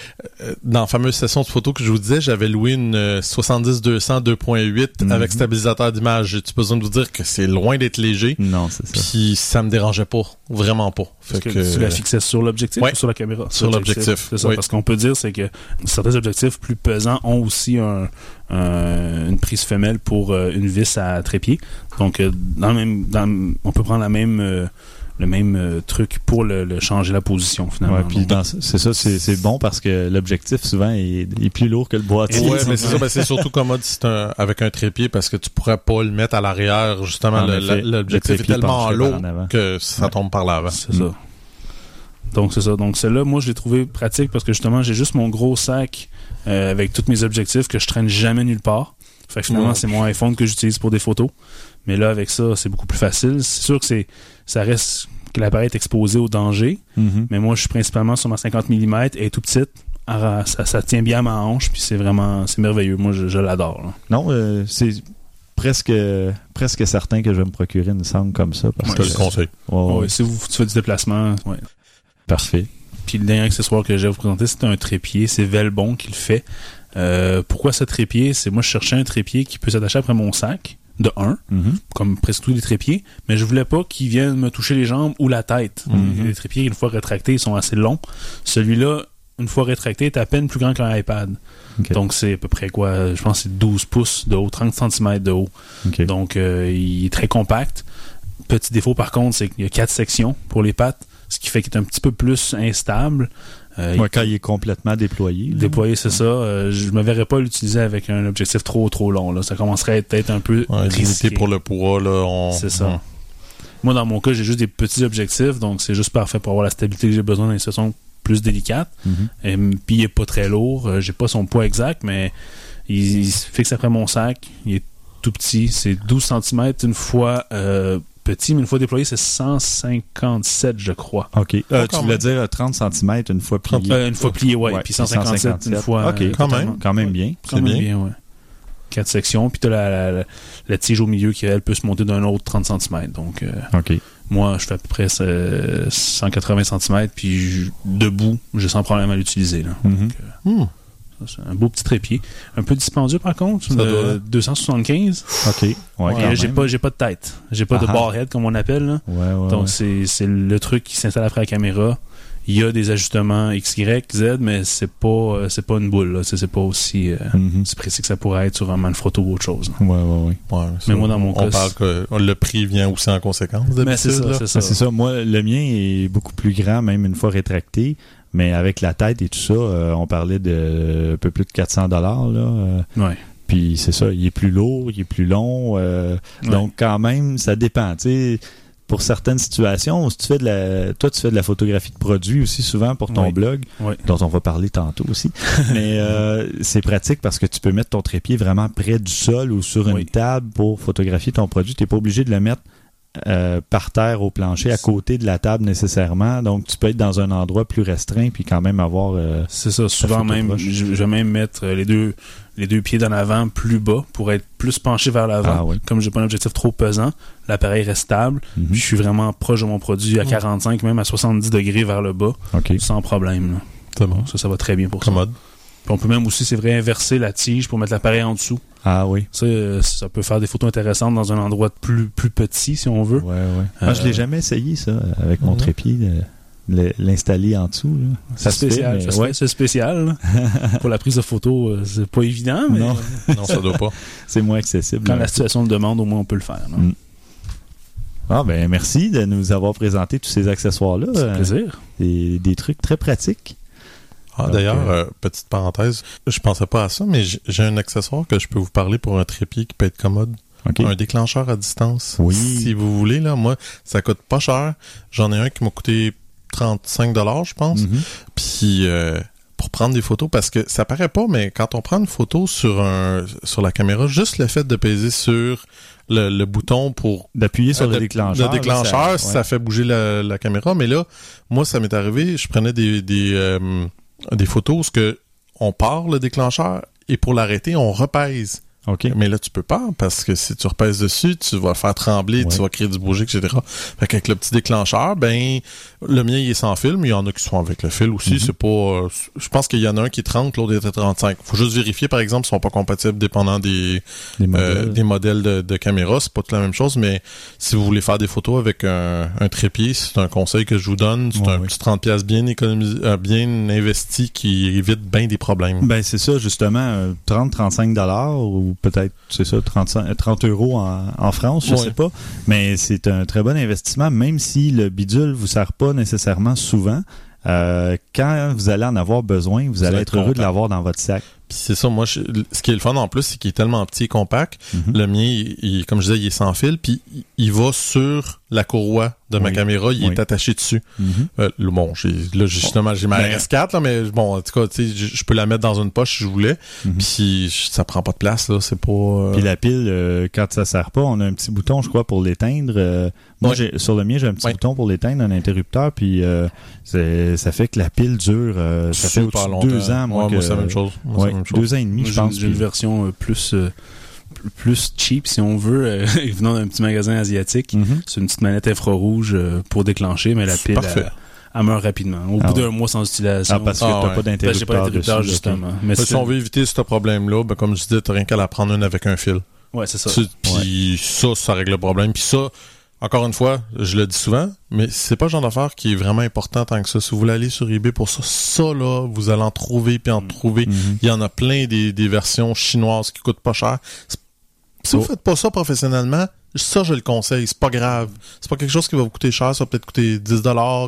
dans la fameuse session de photos que je vous disais, j'avais loué une euh, 70-200 2.8 Mhm. avec stabilisateur d'image. J'ai-tu besoin de vous dire que c'est loin d'être léger, Non, c'est ça. puis ça me dérangeait pas, vraiment pas. Parce que, que, tu la fixais sur l'objectif Ouais. ou sur la caméra? Sur l'objectif, C'est ça, oui. parce qu'on peut dire, c'est que certains objectifs plus pesants ont aussi un, un- une prise femelle pour euh, une vis à trépied. Donc, euh, dans le même, dans- on peut prendre la même, euh, le même euh, truc pour le, le changer la position, finalement. Ouais, puis c'est ça, c'est c'est bon parce que l'objectif souvent est, est plus lourd que le boîtier. Ouais, mais c'est ça, ben, c'est surtout commode si c'est un- avec un trépied parce que tu pourrais pas le mettre à l'arrière, justement, l'objectif est tellement lourd en avant. que ça Ouais. tombe par l'avant. C'est ça. Donc, c'est ça. Donc, celle-là, moi, je l'ai trouvé pratique parce que justement, j'ai juste mon gros sac euh, avec tous mes objectifs que je traîne jamais nulle part. Fait que finalement, Ouais. c'est mon iPhone que j'utilise pour des photos. Mais là, avec ça, c'est beaucoup plus facile. C'est sûr que c'est ça reste que l'appareil est exposé au danger. Mhm. Mais moi, je suis principalement sur ma 50 mm. Elle est tout petite. Ça, ça tient bien à ma hanche. Puis c'est vraiment... C'est merveilleux. Moi, je, je l'adore. Non, euh, c'est presque presque certain que je vais me procurer une sangle comme ça. Parce Je te que, le conseille. Ouais, ouais, Ouais, si vous tu fais du déplacement, ouais. Parfait. Puis le dernier accessoire que j'ai à vous présenter, c'est un trépied. C'est Velbon qui le fait. Euh, pourquoi ce trépied? C'est moi, je cherchais un trépied qui peut s'attacher après mon sac, de 1, Mhm. comme presque tous les trépieds, mais je voulais pas qu'il vienne me toucher les jambes ou la tête. Mhm. Les trépieds, une fois rétractés, ils sont assez longs. Celui-là, une fois rétracté, est à peine plus grand qu'un iPad. Donc c'est à peu près quoi? Je pense que c'est 12 pouces de haut, 30 cm de haut. Donc, euh, il est très compact. Petit défaut, par contre, c'est qu'il y a quatre sections pour les pattes, ce qui fait qu'il est un petit peu plus instable. Euh, Ouais, quand il est complètement déployé. là. Déployer, c'est ça. Euh, je me verrais pas l'utiliser avec un objectif trop trop long. Là. Ça commencerait à être peut-être un peu Ouais, risqué. pour le poids, là. On... C'est ça. Moi, dans mon cas, j'ai juste des petits objectifs, donc c'est juste parfait pour avoir la stabilité que j'ai besoin dans les situations plus délicates. Mhm. Et, puis il est pas très lourd. Euh, j'ai pas son poids exact, mais il, il se fixe après mon sac. Il est tout petit. C'est 12 cm une fois euh, petit, mais une fois déployé, c'est 157, je crois. OK. Euh, Oh, tu voulais même. dire euh, 30 cm une fois plié. Euh, une fois plié, ouais. Ouais, puis puis 157 une 157. fois. OK. euh, Quand même. Quand même bien. Quand C'est même bien. bien, ouais. Quatre sections, puis t'as la, la, la- la tige au milieu qui, elle, peut se monter d'un autre 30 cm. Donc, euh, OK. moi, je fais à peu près euh, 180 cm, puis je- debout, j'ai sans problème à l'utiliser. là. Hmm. Un beau petit trépied. Un peu dispendieux, par contre, de doit. 275. OK. Ouais, là, j'ai pas, j'ai pas de tête. J'ai pas de Ah ah. barhead, comme on appelle. là. Ouais, ouais, Donc, ouais. c'est c'est le truc qui s'installe après la caméra. Il y a des ajustements X, Y, Z, mais c'est pas, euh, c'est pas une boule. là. C'est c'est pas aussi, euh, Mhm. aussi précis que ça pourrait être sur un man photo ou autre chose. Ouais, ouais, ouais. Ouais, Mais moi, dans mon on cas, parle que le prix vient aussi en conséquence. Mais c'est ça, c'est ça. C'est ça. Moi, le mien est beaucoup plus grand, même une fois rétracté. Mais avec la tête et tout ça, euh, on parlait de un peu plus de 400 dollars. Là, euh, Ouais. puis c'est ça, il est plus lourd, il est plus long. euh, Ouais. Donc quand même, ça dépend. Tu sais, pour certaines situations, si tu fais de la, toi tu fais de la photographie de produits aussi souvent pour ton Oui. blog, Oui. dont on va parler tantôt aussi. [LAUGHS] Mais euh, c'est pratique parce que tu peux mettre ton trépied vraiment près du sol ou sur une table pour photographier ton produit. Tu n'es pas obligé de le mettre euh, par terre au plancher à côté de la table nécessairement. Donc tu peux être dans un endroit plus restreint puis quand même avoir. euh, C'est ça. Souvent même, proche. je, vais même mettre euh, les deux, les deux pieds d'en avant plus bas pour être plus penché vers l'avant. Ah oui. Comme j'ai pas un objectif trop pesant, l'appareil reste stable. mhm. Puis je suis vraiment proche de mon produit à 45, même à 70 degrés vers le bas, OK. sans problème. C'est bon. Ça, ça va très bien pour ça. Commode. Puis on peut même aussi, c'est vrai, inverser la tige pour mettre l'appareil en dessous. Ah oui. Ça, euh, ça peut faire des photos intéressantes dans un endroit plus, plus petit, si on veut. Ouais, ouais. Moi, je l'ai Euh, jamais essayé, ça, avec mon trépied, de- le- l'installer en dessous. là. C'est spécial. ouais, c'est spécial. [LAUGHS] pour la prise de photo, euh, c'est pas évident, mais Non. [LAUGHS] Non, ça doit pas. c'est moins accessible. quand là. la situation le demande, au moins on peut le faire. Mm. Ah, ben, merci de nous avoir présenté tous ces accessoires-là. C'est un euh, plaisir. des, des trucs très pratiques. Ah, d'ailleurs, euh, euh, petite parenthèse, je pensais pas à ça, mais j'ai un accessoire que je peux vous parler pour un trépied qui peut être commode. OK. Un déclencheur à distance. Oui. Si vous voulez, là, moi, ça coûte pas cher. J'en ai un qui m'a coûté 35 je pense. Mhm. Puis euh, pour prendre des photos, parce que ça paraît pas, mais quand on prend une photo sur un sur la caméra, juste le fait de peser sur le, le bouton pour D'appuyer sur euh, le de- déclencheur. Le déclencheur, là, ça, fait bouger la, la caméra. Mais là, moi, ça m'est arrivé, je prenais des, des, euh, des photos ce que on part le déclencheur et pour l'arrêter, on repèse. OK. Mais là, tu peux pas parce que si tu repèses dessus, tu vas faire trembler, Ouais. tu vas créer du bouger, etc. Fait qu'avec le petit déclencheur, ben, le mien, il est sans fil, mais il y en a qui sont avec le fil aussi. Mhm. C'est pas, euh, je pense qu'il y en a un qui est 30, l'autre est 35. Faut juste vérifier, par exemple, s'ils sont pas compatibles dépendant des, euh, des modèles de, de caméra. C'est pas tout la même chose, mais si vous voulez faire des photos avec un, un trépied, c'est un conseil que je vous donne. C'est Ouais, un petit 30 pièces bien économisé, euh, bien investi qui évite bien des problèmes. Ben, c'est ça, justement, 30-35 dollars ou peut-être, c'est ça, 35 30 euros en, en France, je Ouais. sais pas. Mais c'est un très bon investissement, même si le bidule vous sert pas nécessairement souvent. Euh, quand vous allez en avoir besoin, vous, Vous allez être heureux de l'avoir dans votre sac. Puis c'est ça, moi, je- ce qui est le fun en plus, c'est qu'il est tellement petit et compact. Mhm. Le mien, il, il- comme je disais, il est sans fil, puis il, il va sur la courroie de ma Oui. caméra, il Oui. est attaché dessus. Mhm. Euh, bon, j'ai, là, justement, j'ai ma Ben- RS4, là, mais bon, en tout cas, tu sais, je peux la mettre dans une poche si je voulais. Mhm. Puis ça prend pas de place, là, c'est pas... euh, Puis la pile, euh, quand ça sert pas, on a un petit bouton, je crois, pour l'éteindre. Euh, moi, j'ai, sur le mien, j'ai un petit bouton pour l'éteindre, un interrupteur, puis euh, ça fait que la pile dure. euh, ça fait super deux ans, moi, Ouais, que- c'est la même chose. Moi, même chose. deux ans et demi, Moi, je j'ai, pense. j'ai une puis- version euh, plus, euh, pl- plus cheap, si on veut, euh, [LAUGHS] venant d'un petit magasin asiatique. Mhm. C'est une petite manette infrarouge euh, pour déclencher, mais la pile, parfait. elle, elle meurt rapidement. Au Ah bout ouais. d'un mois sans utilisation. Ah, parce que Ah, t'as ouais. pas d'interrupteur ok. justement. Mais Si on veut éviter ce problème-là, ben, comme je disais, t'as rien qu'à la prendre une avec un fil. Ouais, c'est ça. Puis ça, ça règle le problème. Puis ça, encore une fois, je le dis souvent, mais c'est pas le genre d'affaire qui est vraiment important tant que ça. Si vous voulez aller sur eBay pour ça, ça là, vous allez en trouver puis en trouver. Mhm. Il y en a plein des, des versions chinoises qui coûtent pas cher. C'est- Si vous Oh. faites pas ça professionnellement, ça je le conseille, c'est pas grave. C'est pas quelque chose qui va vous coûter cher, ça va peut-être coûter 10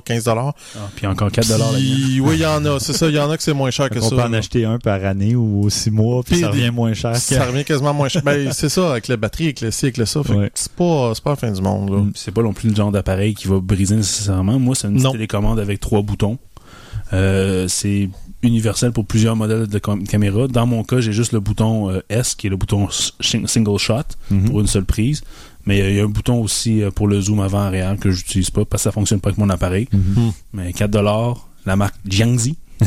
15 Ah, puis encore 4 dollars la Puis, oui, il y en a, c'est ça, il y en a que c'est moins cher que On ça. peut en là. acheter un par année ou six mois, puis Puis ça des- revient moins cher. Ça revient quasiment moins cher. Ben, c'est ça, avec la batterie, avec le ci, avec le ça. Fait que Ouais. c'est pas, c'est pas la fin du monde, là. C'est pas non plus le genre d'appareil qui va briser nécessairement. Moi, c'est une petite Non. télécommande avec trois boutons. Euh, c'est universel pour plusieurs modèles de cam- caméra. Dans mon cas, j'ai juste le bouton euh, S, qui est le bouton single shot Mhm. pour une seule prise. Mais euh, il y a un bouton aussi euh, pour le zoom avant arrière que j'utilise pas parce que ça fonctionne pas avec mon appareil. Mhm. Mais 4 dollars, la marque Jiangxi. [LAUGHS]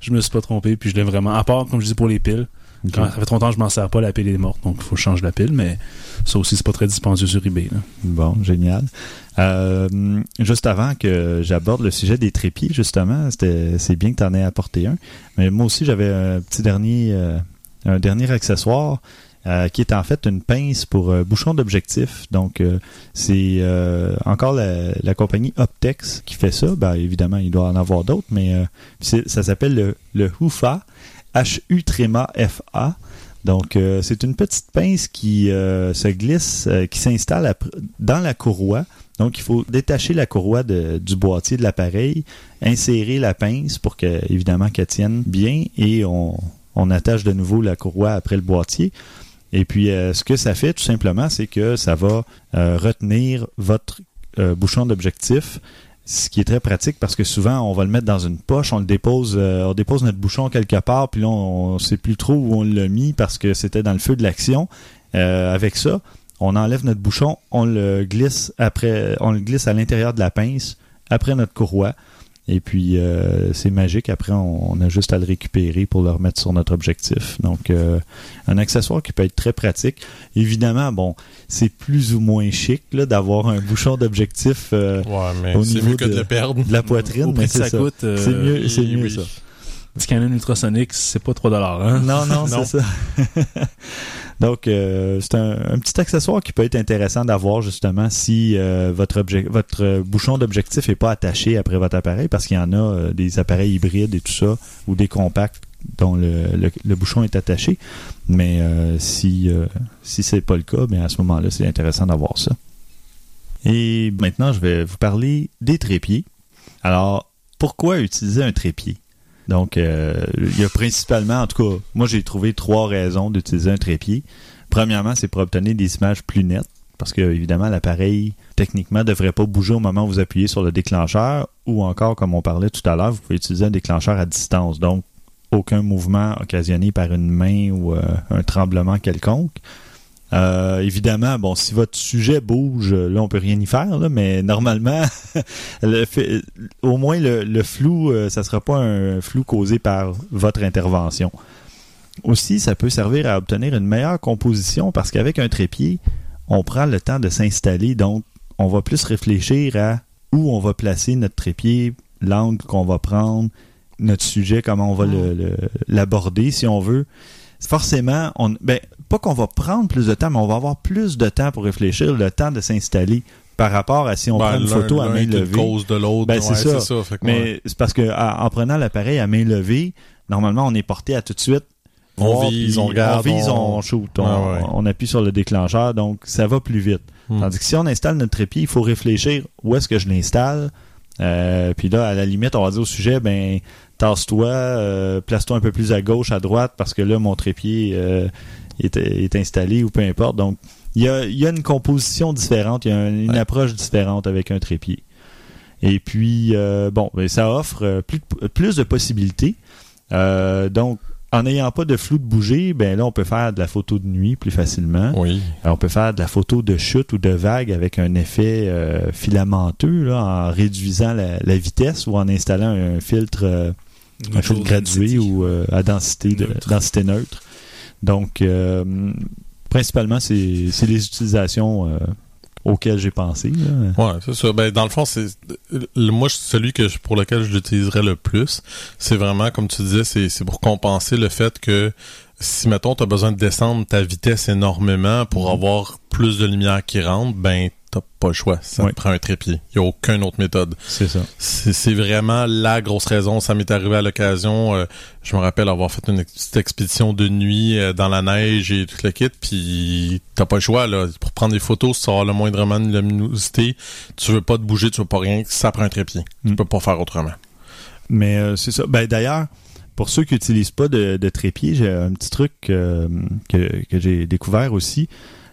je me suis pas trompé, puis je l'ai vraiment. À part, comme je dis, pour les piles. Quand ça fait trop longtemps que je m'en sers pas, la pile est morte, donc il faut que je change la pile, mais ça aussi, c'est pas très dispendieux sur eBay. là. Bon, génial. Euh, juste avant que j'aborde le sujet des trépieds, justement, c'est bien que tu en aies apporté un. Mais moi aussi, j'avais un petit dernier, euh, un dernier accessoire euh, qui est en fait une pince pour bouchon d'objectif. Donc, c'est encore la, compagnie Optex qui fait ça. Ben, évidemment, il doit en avoir d'autres, mais ça s'appelle le, le HUFA, H-U tréma F-A. Donc, euh, c'est une petite pince qui euh, se glisse, euh, qui s'installe dans la courroie. Donc, il faut détacher la courroie du boîtier de l'appareil, insérer la pince pour que, évidemment, qu'elle tienne bien et on, on attache de nouveau la courroie après le boîtier. Et puis, ce que ça fait, tout simplement, c'est que ça va retenir votre bouchon d'objectif, ce qui est très pratique parce que souvent, on va le mettre dans une poche, on le dépose, euh, on dépose notre bouchon quelque part, puis là, on ne sait plus trop où on l'a mis parce que c'était dans le feu de l'action. Euh, avec ça, on enlève notre bouchon, on le glisse après, on le glisse à l'intérieur de la pince après notre courroie. Et puis euh, c'est magique. Après, on, on a juste à le récupérer pour le remettre sur notre objectif. Donc, euh, un accessoire qui peut être très pratique. Évidemment, bon, c'est plus ou moins chic là, d'avoir un bouchon d'objectif euh, Ouais, mais Au c'est niveau mieux que de, de- le perdre. de la poitrine. Au prix mais que ça c'est ça. coûte, euh, c'est mieux, c'est mieux oui. ça. Petit Canon ultrasonique, c'est pas 3 dollars. Hein? Non, non, [LAUGHS] Non. c'est ça. [LAUGHS] Donc, euh, c'est un, petit accessoire qui peut être intéressant d'avoir justement si euh, votre, votre bouchon d'objectif n'est pas attaché après votre appareil, parce qu'il y en a euh, des appareils hybrides et tout ça, ou des compacts dont le, le- bouchon est attaché. Mais si, si c'est pas le cas, bien à ce moment-là, c'est intéressant d'avoir ça. Et maintenant, je vais vous parler des trépieds. Alors, pourquoi utiliser un trépied? Donc, euh, il y a principalement, en tout cas, moi j'ai trouvé trois raisons d'utiliser un trépied. Premièrement, c'est pour obtenir des images plus nettes, parce que évidemment l'appareil techniquement devrait pas bouger au moment où vous appuyez sur le déclencheur, ou encore, comme on parlait tout à l'heure, vous pouvez utiliser un déclencheur à distance, donc aucun mouvement occasionné par une main ou euh, un tremblement quelconque. Euh, évidemment, bon, si votre sujet bouge, là, on peut rien y faire, là, mais normalement, [LAUGHS] le fait- au moins le, le flou, euh, ça sera pas un flou causé par votre intervention. Aussi, ça peut servir à obtenir une meilleure composition parce qu'avec un trépied, on prend le temps de s'installer, donc on va plus réfléchir à où on va placer notre trépied, l'angle qu'on va prendre, notre sujet, comment on va le- le- l'aborder si on veut. Forcément, on, ben, pas qu'on va prendre plus de temps, mais on va avoir plus de temps pour réfléchir, le temps de s'installer par rapport à si on Ben, prend une photo à main levée. cause de l'autre. Ben, c'est ça. Fait que, ouais. Mais c'est parce que à- en prenant l'appareil à main levée, normalement, on est porté à tout de suite. On voir, vise, on regarde, on vise, on- on shoot, on, Ouais, ouais. on appuie sur le déclencheur, donc ça va plus vite. Hmm. Tandis que si on installe notre trépied, il faut réfléchir où est-ce que je l'installe. Euh, puis là, à la limite, on va dire au sujet, ben tasse-toi, euh, place-toi un peu plus à gauche, à droite, parce que là, mon trépied euh, est, est installé ou peu importe. Donc, il y a, il y a une composition différente, il y a un- une Ouais. approche différente avec un trépied. Et puis, euh, bon, ben, ça offre euh, plus, de- plus de possibilités. Euh, donc, en n'ayant pas de flou de bouger, ben là, on peut faire de la photo de nuit plus facilement. Oui. Alors, on peut faire de la photo de chute ou de vague avec un effet euh, filamenteux là, en réduisant la, la vitesse ou en installant un filtre, un filtre gradué ou à densité, de- Neutre. densité neutre. Donc, euh, principalement, c'est c'est les utilisations euh, auquel j'ai pensé. là. Ouais, c'est ça. Ben, dans le fond, c'est le- moi je- celui que je- pour lequel je l'utiliserais le plus, c'est vraiment comme tu disais, c'est c'est pour compenser le fait que si mettons tu as besoin de descendre ta vitesse énormément pour avoir plus de lumière qui rentre, ben t'as pas le choix. Ça te prend un trépied. Il y a aucune autre méthode. C'est ça. C'est vraiment la grosse raison. Ça m'est arrivé à l'occasion. euh, je me rappelle avoir fait une petite expédition de nuit euh, dans la neige et tout le kit. Puis t'as pas le choix là pour prendre des photos. Si tu as le moindrement de luminosité, tu veux pas te bouger, tu veux pas rien. Ça prend un trépied. Tu Mm. peux pas faire autrement. Mais euh, c'est ça. Ben, D'ailleurs, pour ceux qui n'utilisent pas de, de trépied, j'ai un petit truc que, que j'ai découvert aussi.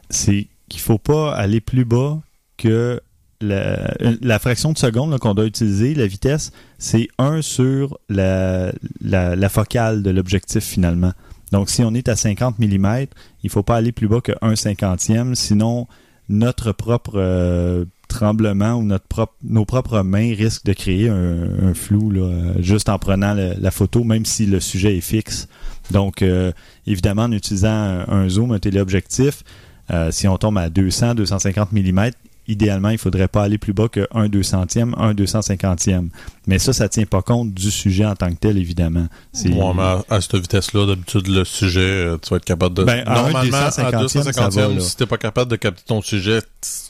C'est qu'il faut pas aller plus bas que la, fraction de seconde qu'on doit utiliser, la vitesse, c'est 1 sur la, la, focale de l'objectif finalement. Donc, si on est à 50 mm, il faut pas aller plus bas que 1 cinquantième, sinon notre propre euh, tremblement ou notre nos propres mains risquent de créer un, flou là, juste en prenant la photo, même si le sujet est fixe. Donc, euh, évidemment, en utilisant un, un zoom, un téléobjectif, euh, si on tombe à 200, 250 mm, idéalement, il faudrait pas aller plus bas que 1 200e, 1 250e. Mais ça, ça tient pas compte du sujet en tant que tel, évidemment. C'est- Ouais, mais à, à cette vitesse-là, d'habitude, le sujet, euh, tu vas être capable de. Ben, Normalement, à 250e, ça va, là. si t'es pas capable de capter ton sujet,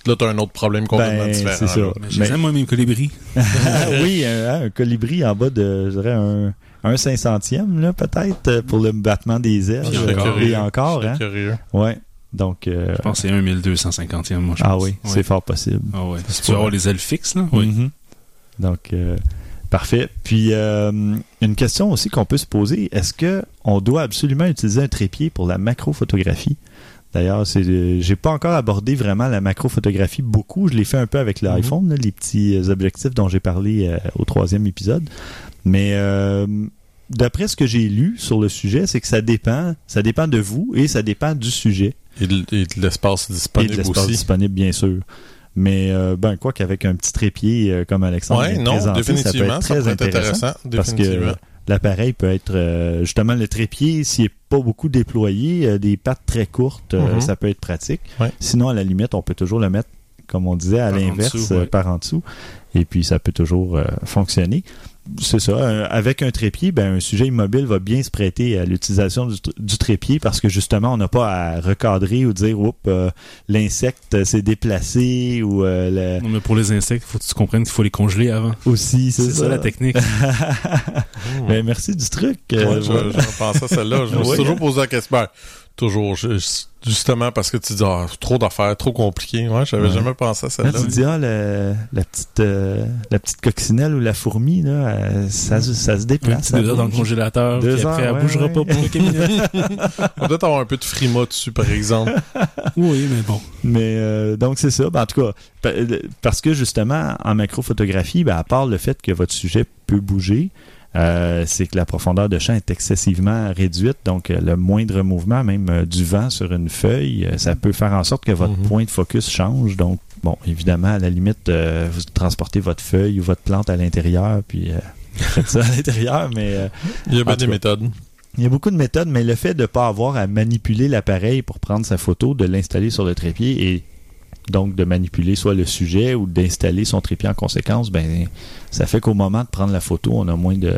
là, t'as un autre problème complètement Ben, différent. c'est ça. Mais je Mais- moi, mes colibris. [LAUGHS] oui, un, un colibri en bas de, je dirais, un, un cinq centième, là, peut-être, euh, pour le battement des ailes. Et curieux. encore, Je hein. curieux. Ouais. Donc, euh, Je pense que c'est 1250e, moi, je ah pense. oui, Ouais. c'est fort possible. Ah ouais. Tu pas- avoir les ailes fixes, là? Oui. Mhm. Donc, euh, parfait. Puis, euh, une question aussi qu'on peut se poser, est-ce que on doit absolument utiliser un trépied pour la macrophotographie? D'ailleurs, c'est, euh, j'ai pas encore abordé vraiment la macrophotographie beaucoup. Je l'ai fait un peu avec l'iPhone, là, les petits objectifs dont j'ai parlé au troisième épisode. Mais d'après ce que j'ai lu sur le sujet, c'est que ça dépend, ça dépend de vous et ça dépend du sujet Et de, l'espace et de disponible l'espace disponible, bien sûr. Mais euh, ben quoi qu'avec un petit trépied euh, comme Alexandre Ouais, non, présenter, ça peut définitivement, être ça très être intéressant, intéressant. parce Définitivement. que l'appareil peut être euh, justement le trépied s'il est pas beaucoup déployé, des pattes très courtes, Mhm. ça peut être pratique. Ouais. Sinon à la limite, on peut toujours le mettre comme on disait à l'inverse ouais. par en dessous et puis ça peut toujours fonctionner. C'est ça. euh, avec un trépied, ben, un sujet immobile va bien se prêter à l'utilisation du, tr- du trépied parce que justement, on n'a pas à recadrer ou dire, oups, euh, l'insecte s'est déplacé ou euh, le- Non, mais pour les insectes, il faut que tu comprennes qu'il faut les congeler avant. aussi, c'est C'est ça. ça la technique. [LAUGHS] Ben, merci du truc. euh, je, voilà. je pensais à celle-là. Je [LAUGHS] me suis toujours posé la question. Toujours. justement parce que tu dis, ah, trop d'affaires, trop compliqué. Ouais, j'avais Ouais. jamais pensé à Là, celle-là. tu te dis, ah, le- la, petite, euh, la petite coccinelle ou la fourmi, là, euh, ça, se- ça se déplace. ça heures dans le congélateur, Deux puis après, heures, elle ouais, bougera ouais. pas pour quelques minutes. [LAUGHS] On va peut-être avoir un peu de frima dessus, par exemple. [LAUGHS] oui, mais bon. Mais euh, donc c'est ça. Ben, en tout cas, pa- parce que justement, en macrophotographie, ben, à part le fait que votre sujet peut bouger, euh, c'est que la profondeur de champ est excessivement réduite. Donc, euh, le moindre mouvement, même euh, du vent sur une feuille, ça peut faire en sorte que votre Mhm. point de focus change. Donc, bon, évidemment, à la limite, euh, vous transportez votre feuille ou votre plante à l'intérieur, puis euh, faites ça à [LAUGHS] l'intérieur, mais... euh, Il y a bien des cas. méthodes. il y a beaucoup de méthodes, mais le fait de ne pas avoir à manipuler l'appareil pour prendre sa photo, de l'installer sur le trépied et donc de manipuler soit le sujet ou d'installer son trépied en conséquence, ben ça fait qu'au moment de prendre la photo, on a moins de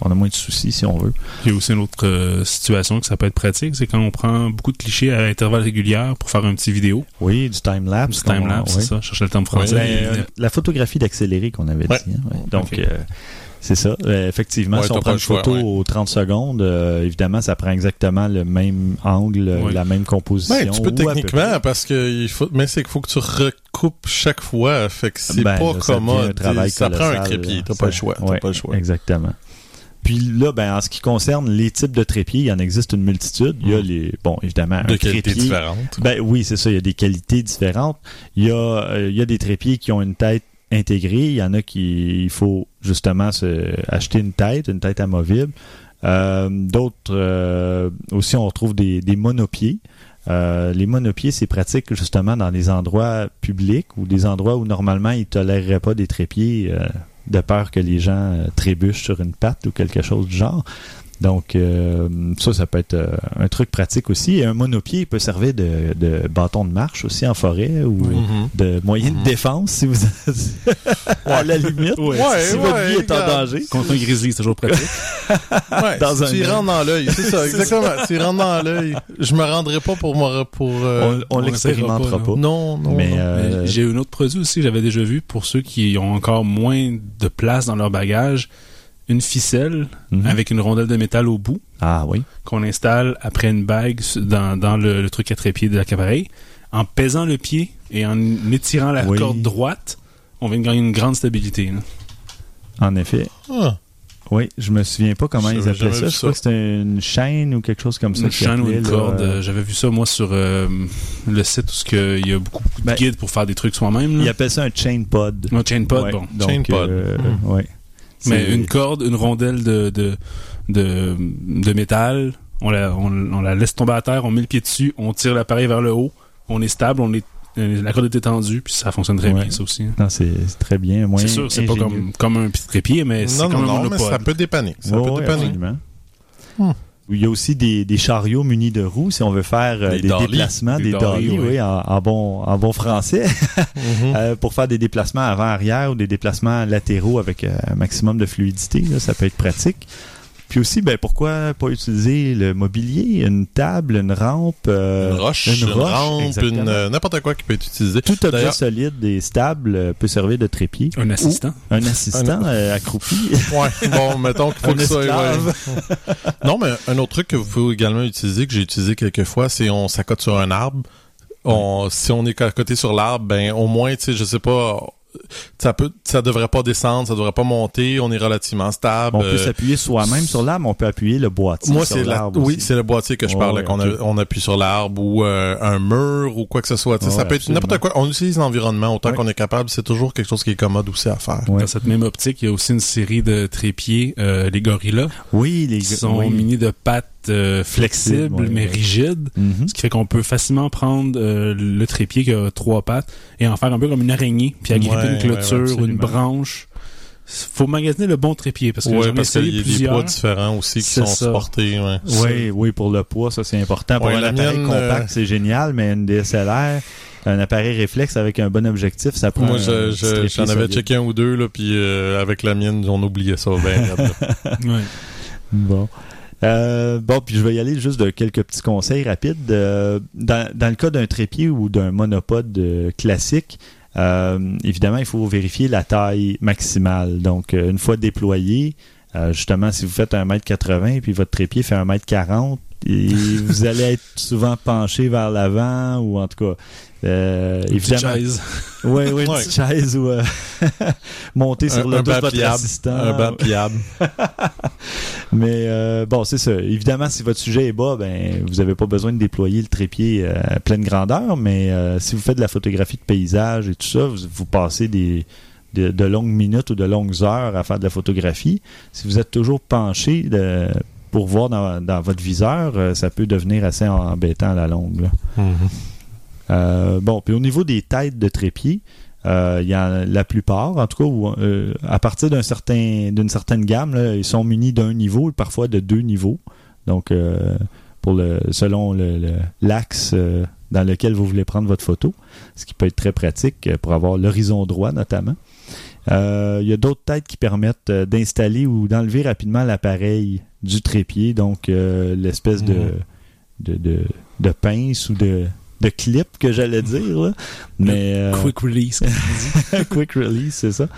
on a moins de soucis si on veut. Il y a aussi une autre euh, situation que ça peut être pratique, c'est quand on prend beaucoup de clichés à intervalles réguliers pour faire un petit vidéo. Oui, du time lapse. Du time-lapse, c'est ça. Je cherchais le terme français. la photographie d'accéléré qu'on avait Ouais. dit. hein, ouais. Donc euh, c'est ça. Euh, effectivement, Ouais, si on prend une choix, photo ouais. aux 30 secondes, euh, évidemment, ça prend exactement le même angle, Ouais. la même composition. Ben, tu peux techniquement, parce que il faut, mais c'est qu'il faut que tu recoupes chaque fois. Fait que c'est Ben, pas là, ça devient commode. un ça prend un trépied. T'as pas le choix. T'as ouais, pas le choix. Exactement. Puis là, ben, en ce qui concerne les types de trépieds, il y en existe une multitude. Il y a Mhm. les, bon, évidemment, De un qualité trépied- différente. Ben oui, c'est ça. Il y a des qualités différentes. Il y a, euh, il y a des trépieds qui ont une tête intégrée. Il y en a qui, il faut justement se, acheter une tête, une tête amovible. Euh, D'autres euh, aussi, on retrouve des, des monopieds. Euh, les monopieds, c'est pratique justement dans des endroits publics ou des endroits où normalement ils toléreraient pas des trépieds euh, de peur que les gens euh, trébuchent sur une patte ou quelque chose du genre. Donc, euh, ça, ça peut être euh, un truc pratique aussi. Et un monopied peut servir de, de bâton de marche aussi en forêt ou Mhm. de moyen de défense si vous [LAUGHS] à la limite. Ouais, si votre ouais, vie est en danger. Contre un grizzly, c'est toujours pratique. [LAUGHS] Ouais, Dans un tu y œil. rentres dans l'œil, c'est ça, [LAUGHS] exactement. tu y rentres dans l'œil. Je me rendrai pas pour me pour euh, On, on on l'expérimentera pas, pas. non non. Mais, euh, Mais J'ai un autre produit aussi, que j'avais déjà vu pour ceux qui ont encore moins de place dans leur bagage, une ficelle mhm. avec une rondelle de métal au bout Ah oui. qu'on installe après une bague dans, dans le, le truc à trépied de l'appareil. En pesant le pied et en étirant la Oui. corde droite, on vient de gagner une grande stabilité. là. En effet. Ah, Oui, je me souviens pas comment ils appelaient ça. Je crois ça. que c'était une chaîne ou quelque chose comme ça. Une chaîne ou une corde. euh, J'avais vu ça, moi, sur euh, le site où il y a beaucoup, beaucoup de Ben, guides pour faire des trucs soi-même. Ils appellent ça un chain pod. Un chain pod, Ouais, bon. donc, Chain pod. euh, ouais. Mais une corde, une rondelle de, de, de, de métal, on la, on, on la laisse tomber à terre, on met le pied dessus, on tire l'appareil vers le haut, on est stable, on est, euh, la corde est étendue, puis ça fonctionne très Ouais. bien, ça aussi. hein. Non, c'est très bien. C'est sûr, c'est pas comme, comme un petit trépied, mais c'est non comme non un non, mais ça peut dépanner. Ça Ouais, peut ouais, dépanner. absolument. Hmm. Il y a aussi des, des chariots munis de roues si on veut faire euh, Des déplacements, Des des, dollies, dollies, oui. oui, en, en bon, en bon français, [LAUGHS] Mhm. euh, pour faire des déplacements avant-arrière ou des déplacements latéraux avec euh, un maximum de fluidité. là, ça peut être pratique. Puis aussi, ben pourquoi pas utiliser le mobilier, une table, une rampe, euh, une roche, une, rampe, une euh, n'importe quoi qui peut être utilisé. Tout objet solide et stable euh, peut servir de trépied. Un assistant. Un assistant euh, accroupi. [LAUGHS] Ouais, bon, mettons qu'il faut [LAUGHS] Un que ça. ouais. [LAUGHS] non, mais un autre truc que vous pouvez également utiliser, que j'ai utilisé quelques fois, c'est on s'accote sur un arbre. On, si on est à côté sur l'arbre, ben au moins, tu sais, je sais pas, ça peut, ça devrait pas descendre, ça devrait pas monter. On est relativement stable. On peut Euh, s'appuyer soi-même sur l'arbre, on peut appuyer le boîtier moi, sur c'est la, l'arbre oui, c'est le boîtier que je Ouais, parlais, ouais, qu'on ok. a- on appuie sur l'arbre ou euh, un mur ou quoi que ce soit. Tu sais, Ouais, ça peut être n'importe quoi. On utilise l'environnement autant qu'on est capable. C'est toujours quelque chose qui est commode aussi à faire. Dans cette même optique, il y a aussi une série de trépieds, euh, les gorillas, Oui, les qui sont oui. munis de pattes euh, ouais, mais ouais. rigides. Mhm. Ce qui fait qu'on peut facilement prendre euh, le trépied qui a trois pattes et en faire un peu comme une araignée, puis agripper Ouais, une clôture ouais, ou une branche. Faut magasiner le bon trépied parce que Ouais, parce qu'il y a des plusieurs. poids différents aussi qui sont ça. supportés. Ouais. Oui, oui, pour le poids, ça c'est important. Pour Ouais, un appareil mienne, compact, euh, c'est génial, mais une DSLR, un appareil réflexe avec un bon objectif, ça prend. Moi, je- je- j'en avais checké un ou deux, là, puis euh, avec la mienne, on oubliait ça [LAUGHS] là. Ouais. Bon. Euh, bon, puis je vais y aller juste de quelques petits conseils rapides. Euh, dans, le cas d'un trépied ou d'un monopode euh, classique, euh, évidemment, il faut vérifier la taille maximale. Donc, une fois déployé, justement, si vous faites 1m80 puis votre trépied fait 1m40, et vous allez être souvent penché vers l'avant ou en tout cas, euh, Une petite évidemment, chaise. oui, oui, une petite chaise ou euh, [LAUGHS] monter sur un, le dos de votre assistant. Un banc pliable. [LAUGHS] Mais euh, bon, c'est ça. Évidemment, si votre sujet est bas, ben vous n'avez pas besoin de déployer le trépied euh, à pleine grandeur. Mais si vous faites de la photographie de paysage et tout ça, vous, vous passez des de, de longues minutes ou de longues heures à faire de la photographie. Si vous êtes toujours penché de- pour voir dans, dans votre viseur, euh, ça peut devenir assez embêtant à la longue. là. Mhm. Euh, bon, puis au niveau des têtes de trépied, euh, il y a la plupart, en tout cas, où, à partir d'un certain, d'une certaine gamme, là, ils sont munis d'un niveau, parfois de deux niveaux. Donc, pour le, selon le- le- l'axe dans lequel vous voulez prendre votre photo, ce qui peut être très pratique pour avoir l'horizon droit notamment. Euh, il y a d'autres têtes qui permettent d'installer ou d'enlever rapidement l'appareil du trépied, donc euh, l'espèce de, Mhm. de, de, de pince ou de, de clip que j'allais dire. là. Mais euh, Quick release. [LAUGHS] quick release, c'est ça.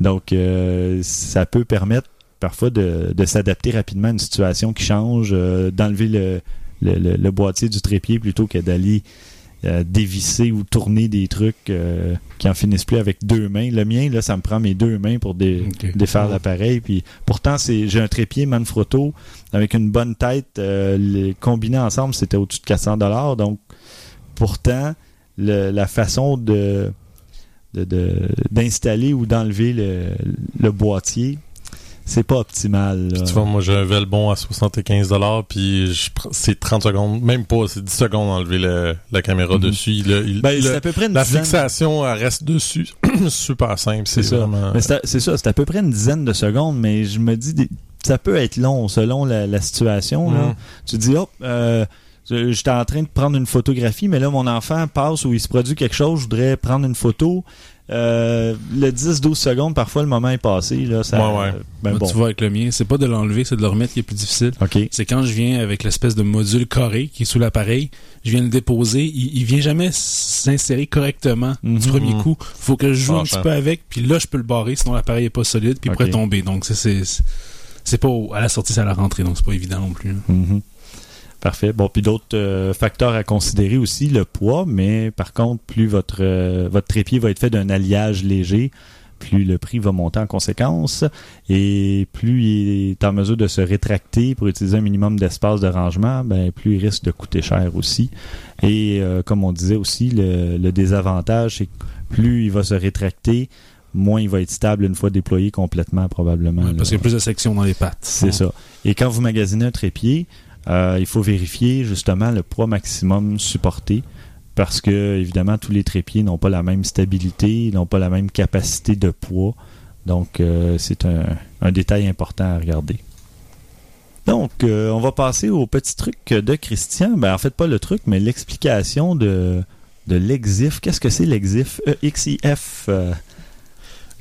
Donc, euh, ça peut permettre parfois de, de s'adapter rapidement à une situation qui change, euh, d'enlever le, le, le- le boîtier du trépied plutôt que d'aller euh, dévisser ou tourner des trucs euh, qui en finissent plus avec deux mains. Le mien, là, ça me prend mes deux mains pour dé- défaire l'appareil. Puis pourtant, c'est j'ai un trépied Manfrotto avec une bonne tête. euh, les combinés ensemble, c'était au-dessus de 400 dollars. Donc, pourtant, le- la façon de de- de- d'installer ou d'enlever le, le boîtier, c'est pas optimal. Tu vois, moi, j'ai un Velbon à 75$, puis je c'est 30 secondes, même pas, c'est 10 secondes d'enlever le- la caméra dessus. Il- il- Ben, le- c'est à peu près une la dizaine- fixation, elle reste dessus. [CLEARS THROAT] Super simple. C'est C'est ça. vraiment... Mais c'est à- c'est ça, c'est à peu près une dizaine de secondes, mais je me dis, ça peut être long selon la, la situation. Là. Mhm. Tu dis, hop, euh, j'étais en train de prendre une photographie, mais là, mon enfant passe ou il se produit quelque chose, je voudrais prendre une photo. Euh, le 10-12 secondes, parfois, le moment est passé. Là, ça, Ouais, ouais. ben Moi, bon. Tu vois, avec le mien, c'est pas de l'enlever, c'est de le remettre qui est plus difficile. OK. C'est quand je viens avec l'espèce de module carré qui est sous l'appareil, je viens le déposer, il, il vient jamais s'insérer correctement Mhm. du premier coup. Faut que je joue un petit peu avec, puis là je peux le barrer, sinon l'appareil est pas solide, puis il pourrait tomber. Donc c'est c'est pas à la sortie, c'est à la rentrée, donc c'est pas évident non plus. là. Mhm. Parfait. Bon, puis d'autres euh, facteurs à considérer aussi, le poids, mais par contre, plus votre, euh, votre trépied va être fait d'un alliage léger, plus le prix va monter en conséquence et plus il est en mesure de se rétracter pour utiliser un minimum d'espace de rangement, ben, plus il risque de coûter cher aussi. Et euh, comme on disait aussi, le, le désavantage, c'est que plus il va se rétracter, moins il va être stable une fois déployé complètement probablement. Ouais, parce qu'il y a plus de sections dans les pattes. C'est ça. Et quand vous magasinez un trépied, euh, il faut vérifier justement le poids maximum supporté parce que évidemment tous les trépieds n'ont pas la même stabilité, n'ont pas la même capacité de poids. Donc euh, c'est un, détail important à regarder. Donc euh, on va passer au petit truc de Christian. Ben en fait pas le truc, mais l'explication de de l'exif. Qu'est-ce que c'est l'exif? E E-X-I-F.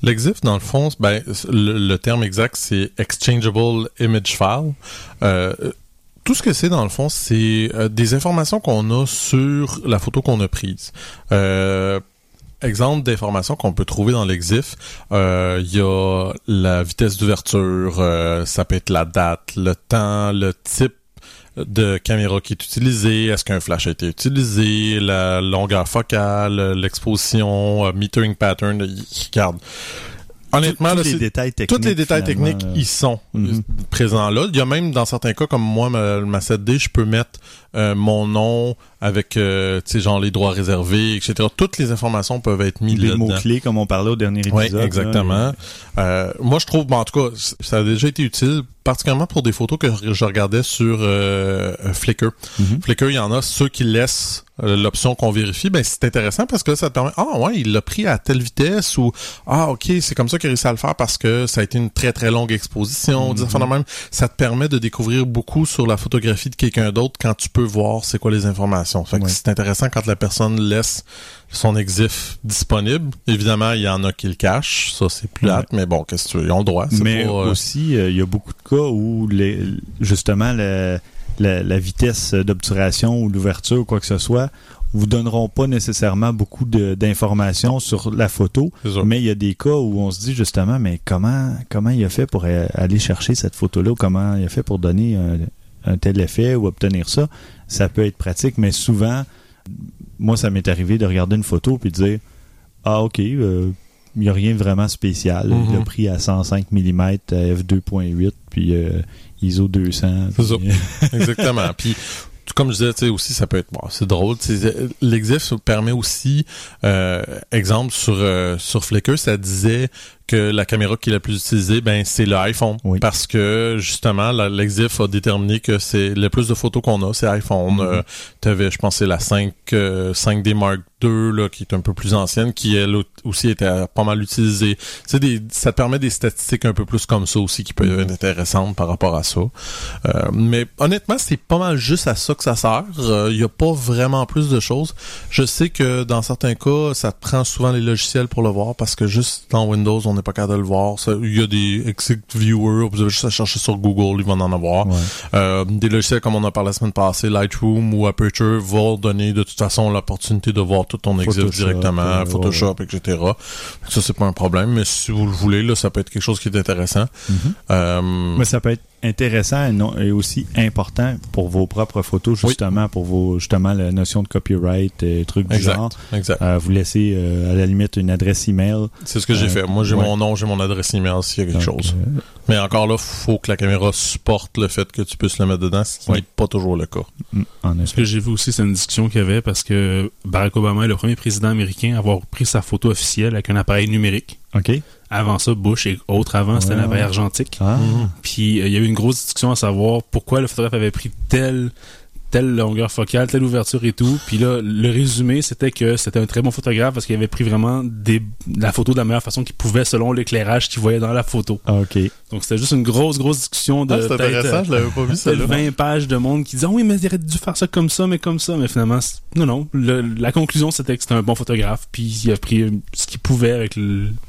L'EXIF, dans le fond, ben, le, terme exact, c'est Exchangeable Image File. Tout ce que c'est, dans le fond, c'est euh, des informations qu'on a sur la photo qu'on a prise. Euh, exemple d'informations qu'on peut trouver dans l'EXIF, euh, il y a la vitesse d'ouverture, euh, ça peut être la date, le temps, le type de caméra qui est utilisée, est-ce qu'un flash a été utilisé, la longueur focale, l'exposition, metering pattern, regarde. Honnêtement, tous là, les détails techniques. tous les détails techniques, ils sont Mhm. présents là. Il y a même dans certains cas, comme moi, ma, ma 7D, je peux mettre euh, mon nom avec, euh, genre les droits réservés, etc. Toutes les informations peuvent être mises les mots-clés, comme on parlait au dernier épisode. Oui, là, exactement. Euh, moi, je trouve, bon, en tout cas, ça a déjà été utile, particulièrement pour des photos que je regardais sur euh, Flickr. Mhm. Flickr, il y en a ceux qui laissent l'option qu'on vérifie. Ben, c'est intéressant parce que ça te permet, ah ouais, il l'a pris à telle vitesse ou, ah ok, c'est comme ça qu'il a réussi à le faire parce que ça a été une très très longue exposition. de même. Ça te permet de découvrir beaucoup sur la photographie de quelqu'un d'autre quand tu peux voir c'est quoi les informations. Fait que Ouais. c'est intéressant quand la personne laisse son exif disponible. Évidemment, il y en a qui le cachent. Ça, c'est plus Ouais. hâte, mais bon, qu'est-ce que tu veux, ils ont le droit. Mais pas, euh, aussi, euh, il y a beaucoup de cas où les, justement la, la vitesse d'obturation ou l'ouverture ou quoi que ce soit vous donneront pas nécessairement beaucoup d'informations sur la photo, mais il y a des cas où on se dit justement, mais comment comment il a fait pour aller chercher cette photo-là, ou comment il a fait pour donner un, un tel effet ou obtenir ça, ça peut être pratique, mais souvent, moi, ça m'est arrivé de regarder une photo puis de dire, ah ok, euh, il n'y a rien vraiment spécial. Il a Mhm. pris à 105 mm à f2.8 puis euh, ISO 200. C'est ça. puis- [LAUGHS] Exactement. Puis comme je disais, tu sais, aussi, ça peut être bon, c'est drôle. L'exif permet aussi, euh, exemple sur euh, sur Flickr, ça disait que la caméra qui est la plus utilisée, ben c'est l'iPhone, Oui. parce que justement, l'exif a déterminé que c'est le plus de photos qu'on a, c'est iPhone. Mhm. Euh, T'avais, je pense, c'est la 5 euh, 5D Mark II là, qui est un peu plus ancienne, qui elle au- aussi était pas mal utilisée. Tu des, ça te permet des statistiques un peu plus comme ça aussi qui peuvent être intéressantes par rapport à ça. Euh, mais honnêtement, c'est pas mal juste à ça que ça sert. Il y a pas vraiment plus de choses. Je sais que dans certains cas, ça te prend souvent les logiciels pour le voir parce que juste dans Windows, on n'est pas capable de le voir. Il y a des Exit Viewer, vous avez juste à chercher sur Google, ils vont en avoir. Ouais. Euh, des logiciels comme on a parlé la semaine passée, Lightroom ou Aperture vont donner de toute façon l'opportunité de voir tout ton Photoshop, directement, Photoshop, etc. Ça, c'est pas un problème, mais si vous le voulez, là, ça peut être quelque chose qui est intéressant. Mhm. Euh, Mais ça peut être intéressant et, non- et aussi important pour vos propres photos, Oui. justement, pour vos justement la notion de copyright et trucs du exact, genre. exact. Euh, vous laissez euh, à la limite une adresse email. C'est ce que j'ai euh, fait. Moi, j'ai ouais. mon nom, j'ai mon adresse email s'il y a quelque Donc, chose. euh, Mais encore là, faut que la caméra supporte le fait que tu puisses le mettre dedans, ce qui Oui. n'est pas toujours le cas. mm, Ce que j'ai vu aussi, c'est une discussion qu'il y avait parce que Barack Obama est le premier président américain à avoir pris sa photo officielle avec un appareil numérique. OK. Avant ça, Bush et autres avant, c'était Ouais, appareil ouais. argentique. Ah. Puis euh, il y a eu une grosse discussion à savoir pourquoi le photographe avait pris telle telle longueur focale, telle ouverture et tout. Puis là, le résumé, c'était que c'était un très bon photographe parce qu'il avait pris vraiment des, la photo de la meilleure façon qu'il pouvait selon l'éclairage qu'il voyait dans la photo. Ah, OK. Donc c'était juste une grosse, grosse discussion de Ah, c'est intéressant, je l'avais pas vu peut-être celle-là. 20 pages de monde qui disaient Ah oui, mais il aurait dû faire ça comme ça, mais comme ça. Mais finalement, non, non. Le- la conclusion, c'était que c'était un bon photographe. Puis il a pris euh, ce qu'il pouvait avec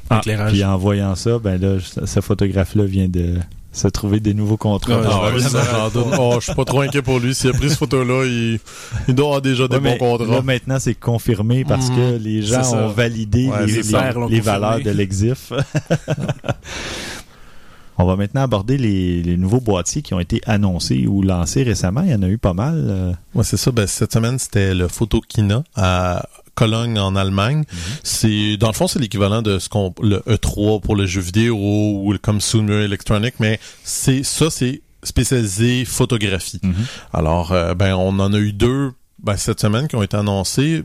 Ah, l'éclairage. puis en voyant ça, ben là, ce ce photographe-là vient de se trouver des nouveaux contrats. Ouais, Ah, oui, j'en doute. Oh, je suis pas trop inquiet pour lui. S'il a pris cette photo-là, il, il doit avoir déjà des Ouais, bons contrats. Là, maintenant, c'est confirmé parce Mhm. que les gens ont validé Ouais, les, ça. Valeurs de l'exif. [LAUGHS] On va maintenant aborder les, les nouveaux boîtiers qui ont été annoncés ou lancés récemment. Il y en a eu pas mal. euh, Ouais, c'est ça. Ben, cette semaine, c'était le Photokina à Cologne en Allemagne. Mhm. C'est dans le fond, c'est l'équivalent de ce qu'on le E3 pour le jeu vidéo ou le- comme Sumer Electronic, mais c'est ça, c'est spécialisé photographie. Mhm. Alors, euh, ben, on en a eu deux ben, cette semaine qui ont été annoncés.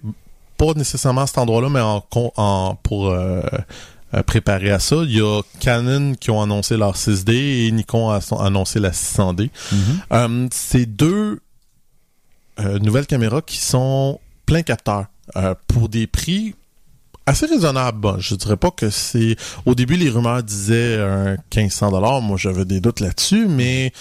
Pas nécessairement à cet endroit-là, mais en, pour euh, euh, préparer à ça. Il y a Canon qui ont annoncé leur 6D et Nikon a annoncé la 600D. Euh, c'est deux euh, nouvelles caméras qui sont plein capteur euh, pour des prix assez raisonnables. Bon, je dirais pas que c'est au début les rumeurs disaient un 1500 dollars. Moi, j'avais des doutes là-dessus, mais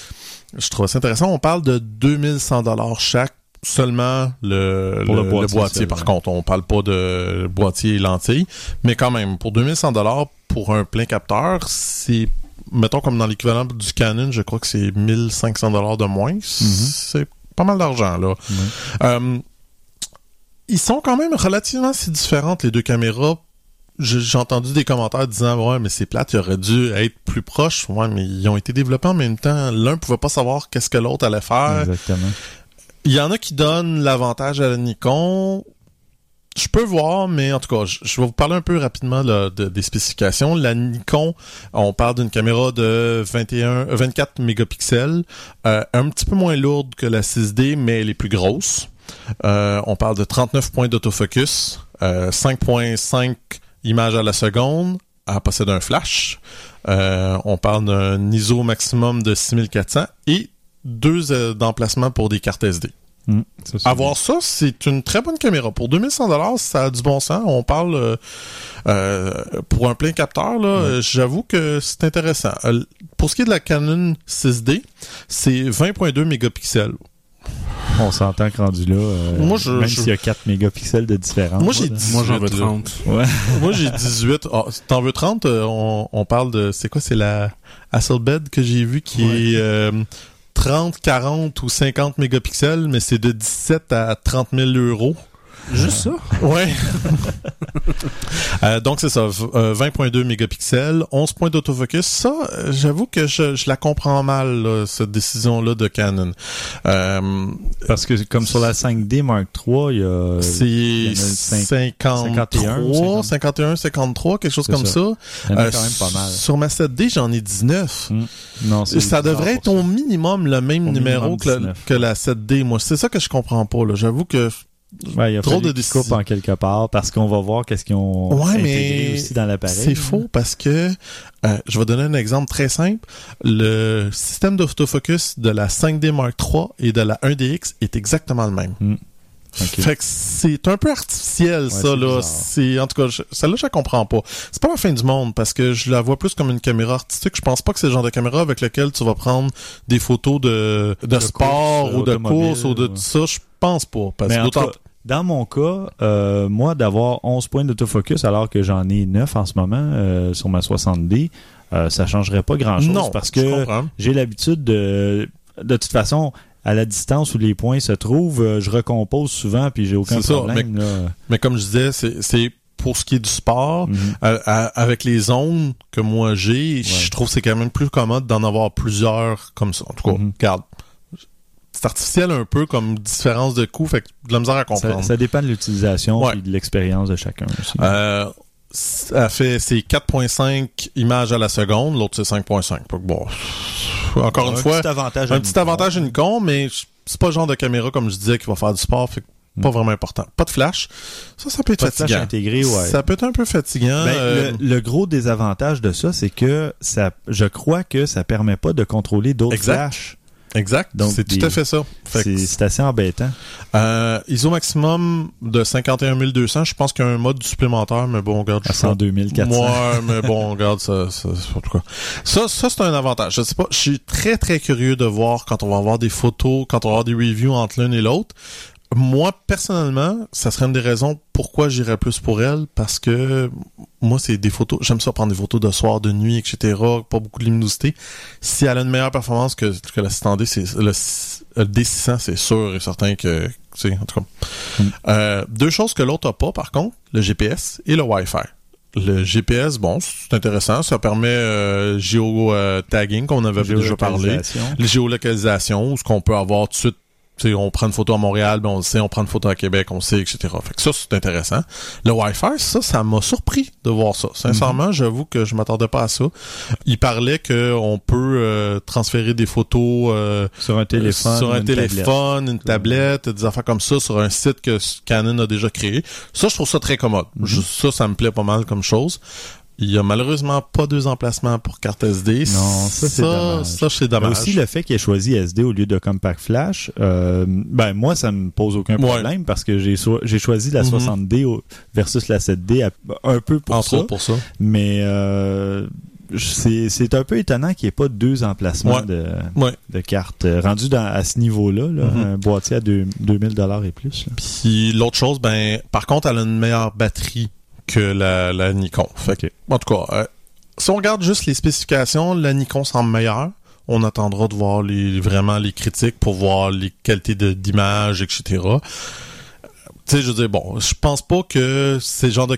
je trouve ça intéressant. On parle de 2100 dollars chaque seulement le, le, boîtier par contre on parle pas de boîtier et lentilles mais quand même pour 2100 dollars pour un plein capteur c'est mettons comme dans l'équivalent du Canon je crois que c'est 1500 dollars de moins c'est pas mal d'argent là euh, ils sont quand même relativement si différentes les deux caméras. J'ai entendu des commentaires disant ouais mais c'est plate, il aurait dû être plus proche. Ouais mais ils ont été développés en même temps. L'un pouvait pas savoir qu'est-ce que l'autre allait faire. Exactement. Il y en a qui donnent l'avantage à la Nikon. Je peux voir, mais en tout cas, je, je vais vous parler un peu rapidement là, de- des spécifications. La Nikon, on parle d'une caméra de 21, euh, 24 mégapixels, euh, un petit peu moins lourde que la 6D, mais elle est plus grosse. Euh, on parle de 39 points d'autofocus, euh, 5.5 images à la seconde, elle possède un flash. Euh, on parle d'un ISO maximum de 6400 et deux euh, d'emplacement pour des cartes SD. Mm, ça, c'est Avoir ça, c'est une très bonne caméra. Pour 2100 dollars, ça a du bon sens. On parle euh, euh, pour un plein capteur là, euh, j'avoue que c'est intéressant. Euh, pour ce qui est de la Canon 6D, c'est 20.2 mégapixels. On s'entend que rendu là, euh, Moi, je- même je- s'il y a 4 mégapixels de différence. Moi, j'ai là. 18, Moi, j'en veux là. 30. Ouais. [LAUGHS] Moi, j'ai 18. Ah, si t'en veux 30, euh, on, on parle de... C'est quoi? C'est la Hasselblad que j'ai vu qui Ouais. est euh, 30, 40 ou 50 mégapixels, mais c'est de 17 à 30 000 euros. Juste ça? Ouais. [LAUGHS] Euh, donc c'est ça, v- euh, 20.2 mégapixels, 11 points d'autofocus. Ça, j'avoue que je, je la comprends mal, là, cette décision-là de Canon. Euh, Parce que comme sur la 5D Mark III, il y a... c'est y en a cinq- 53, 51, 51, 53, quelque chose comme ça. ça. il y en a Euh, quand même pas mal. Sur ma 7D, j'en ai 19. Non, c'est Ça devrait être au minimum le même Au numéro que, la- 19, que la 7D. Moi, c'est ça que je comprends pas. là. J'avoue que. Ouais, il y a Trop de coupent en quelque part parce qu'on va voir qu'est-ce qu'ils ont Ouais, intégré mais aussi dans l'appareil. C'est faux parce que euh, je vais donner un exemple très simple. Le système d'autofocus de la 5D Mark III et de la 1DX est exactement le même. Ok. Fait que c'est un peu artificiel ça là. C'est en tout cas je- celle-là je la comprends pas. C'est pas la fin du monde parce que je la vois plus comme une caméra artistique. Je pense pas que c'est le genre de caméra avec lequel tu vas prendre des photos de de, De sport course, ou de automobile, course ou de tout ça. Je pense pas parce Mais en dans mon cas, euh, moi, d'avoir 11 points d'autofocus alors que j'en ai 9 en ce moment euh, sur ma 60D, euh, ça changerait pas grand-chose parce que j'ai l'habitude de... De toute façon, à la distance où les points se trouvent, euh, je recompose souvent puis j'ai aucun ça, problème. là. Mais comme je disais, c'est pour ce qui est du sport, Mhm. à- à- avec les zones que moi j'ai, je trouve que c'est quand même plus commode d'en avoir plusieurs comme ça. En tout cas, regarde. C'est artificiel un peu comme différence de coût, fait que de la misère à comprendre. ça dépend de l'utilisation Ouais. et de l'expérience de chacun aussi. Euh, ça fait c'est 4.5 images à la seconde, l'autre c'est 5.5. Fait que bon, encore une un fois, petit avantage, un petit avantage une con, mais c'est pas le genre de caméra comme je disais qui va faire du sport, fait que pas vraiment important. Pas de flash, ça ça peut être Pas de flash fatigant. intégré, ouais. Ça peut être un peu fatigant. Ben, euh, le, le gros désavantage de ça, c'est que ça, je crois que ça permet pas de contrôler d'autres flashs. Exact. Donc, c'est tout à fait ça. C'est c'est assez embêtant. Euh, ISO maximum de 51 200. Je pense qu'il y a un mode supplémentaire, mais bon, regarde. À je suis pas- 102 400. Ouais, mais bon, regarde, ça, ça, en tout cas. Ça, ça c'est un avantage. Je sais pas, je suis très, très curieux de voir quand on va avoir des photos, quand on va avoir des reviews entre l'une et l'autre. Moi, personnellement, ça serait une des raisons pourquoi j'irais plus pour elle, parce que moi, c'est des photos, j'aime ça prendre des photos de soir, de nuit, etc., pas beaucoup de luminosité. Si elle a une meilleure performance que, que l'assistant D, c'est, le, le D600, c'est sûr et certain que, tu sais, en tout cas. Mm. Euh, deux choses que l'autre a pas, par contre, le GPS et le Wi-Fi. Le GPS, bon, c'est intéressant. Ça permet euh, géo-tagging, qu'on avait déjà parlé. Géolocalisation. Géolocalisations, où ce qu'on peut avoir tout de suite, on prend une photo à Montréal, ben on le sait, on prend une photo à Québec, on le sait, etc. Fait que ça, c'est intéressant. Le Wi-Fi, ça, ça m'a surpris de voir ça. Sincèrement, j'avoue que je m'attendais pas à ça. Il parlait qu'on peut euh, transférer des photos euh, Sur un téléphone. sur un une tablette. téléphone, une tablette, des affaires comme ça, sur un site que Canon a déjà créé. Ça, je trouve ça très commode. Mhm. Je- ça, ça me plaît pas mal comme chose. Il y a malheureusement pas deux emplacements pour carte SD. Non, ça, c'est dommage. Ça, c'est dommage. Aussi le fait qu'il ait choisi SD au lieu de Compact Flash, euh, ben moi ça me pose aucun Ouais. problème parce que j'ai so- j'ai choisi la Mhm. 60D au- versus la 7D à- un peu pour Entre ça, pour ça. mais euh, c'est un peu étonnant qu'il n'y ait pas deux emplacements Ouais. de, Ouais. de cartes rendu dans, à ce niveau-là, là, Mhm. un boîtier à deux- 2000 dollars et plus. là. Puis l'autre chose, ben, par contre, elle a une meilleure batterie que la, Nikon. En tout cas, euh, si on regarde juste les spécifications, la Nikon semble meilleure. On attendra de voir vraiment les critiques pour voir les qualités d'image, etc. Tu sais, je veux dire, bon, je pense pas que c'est le genre de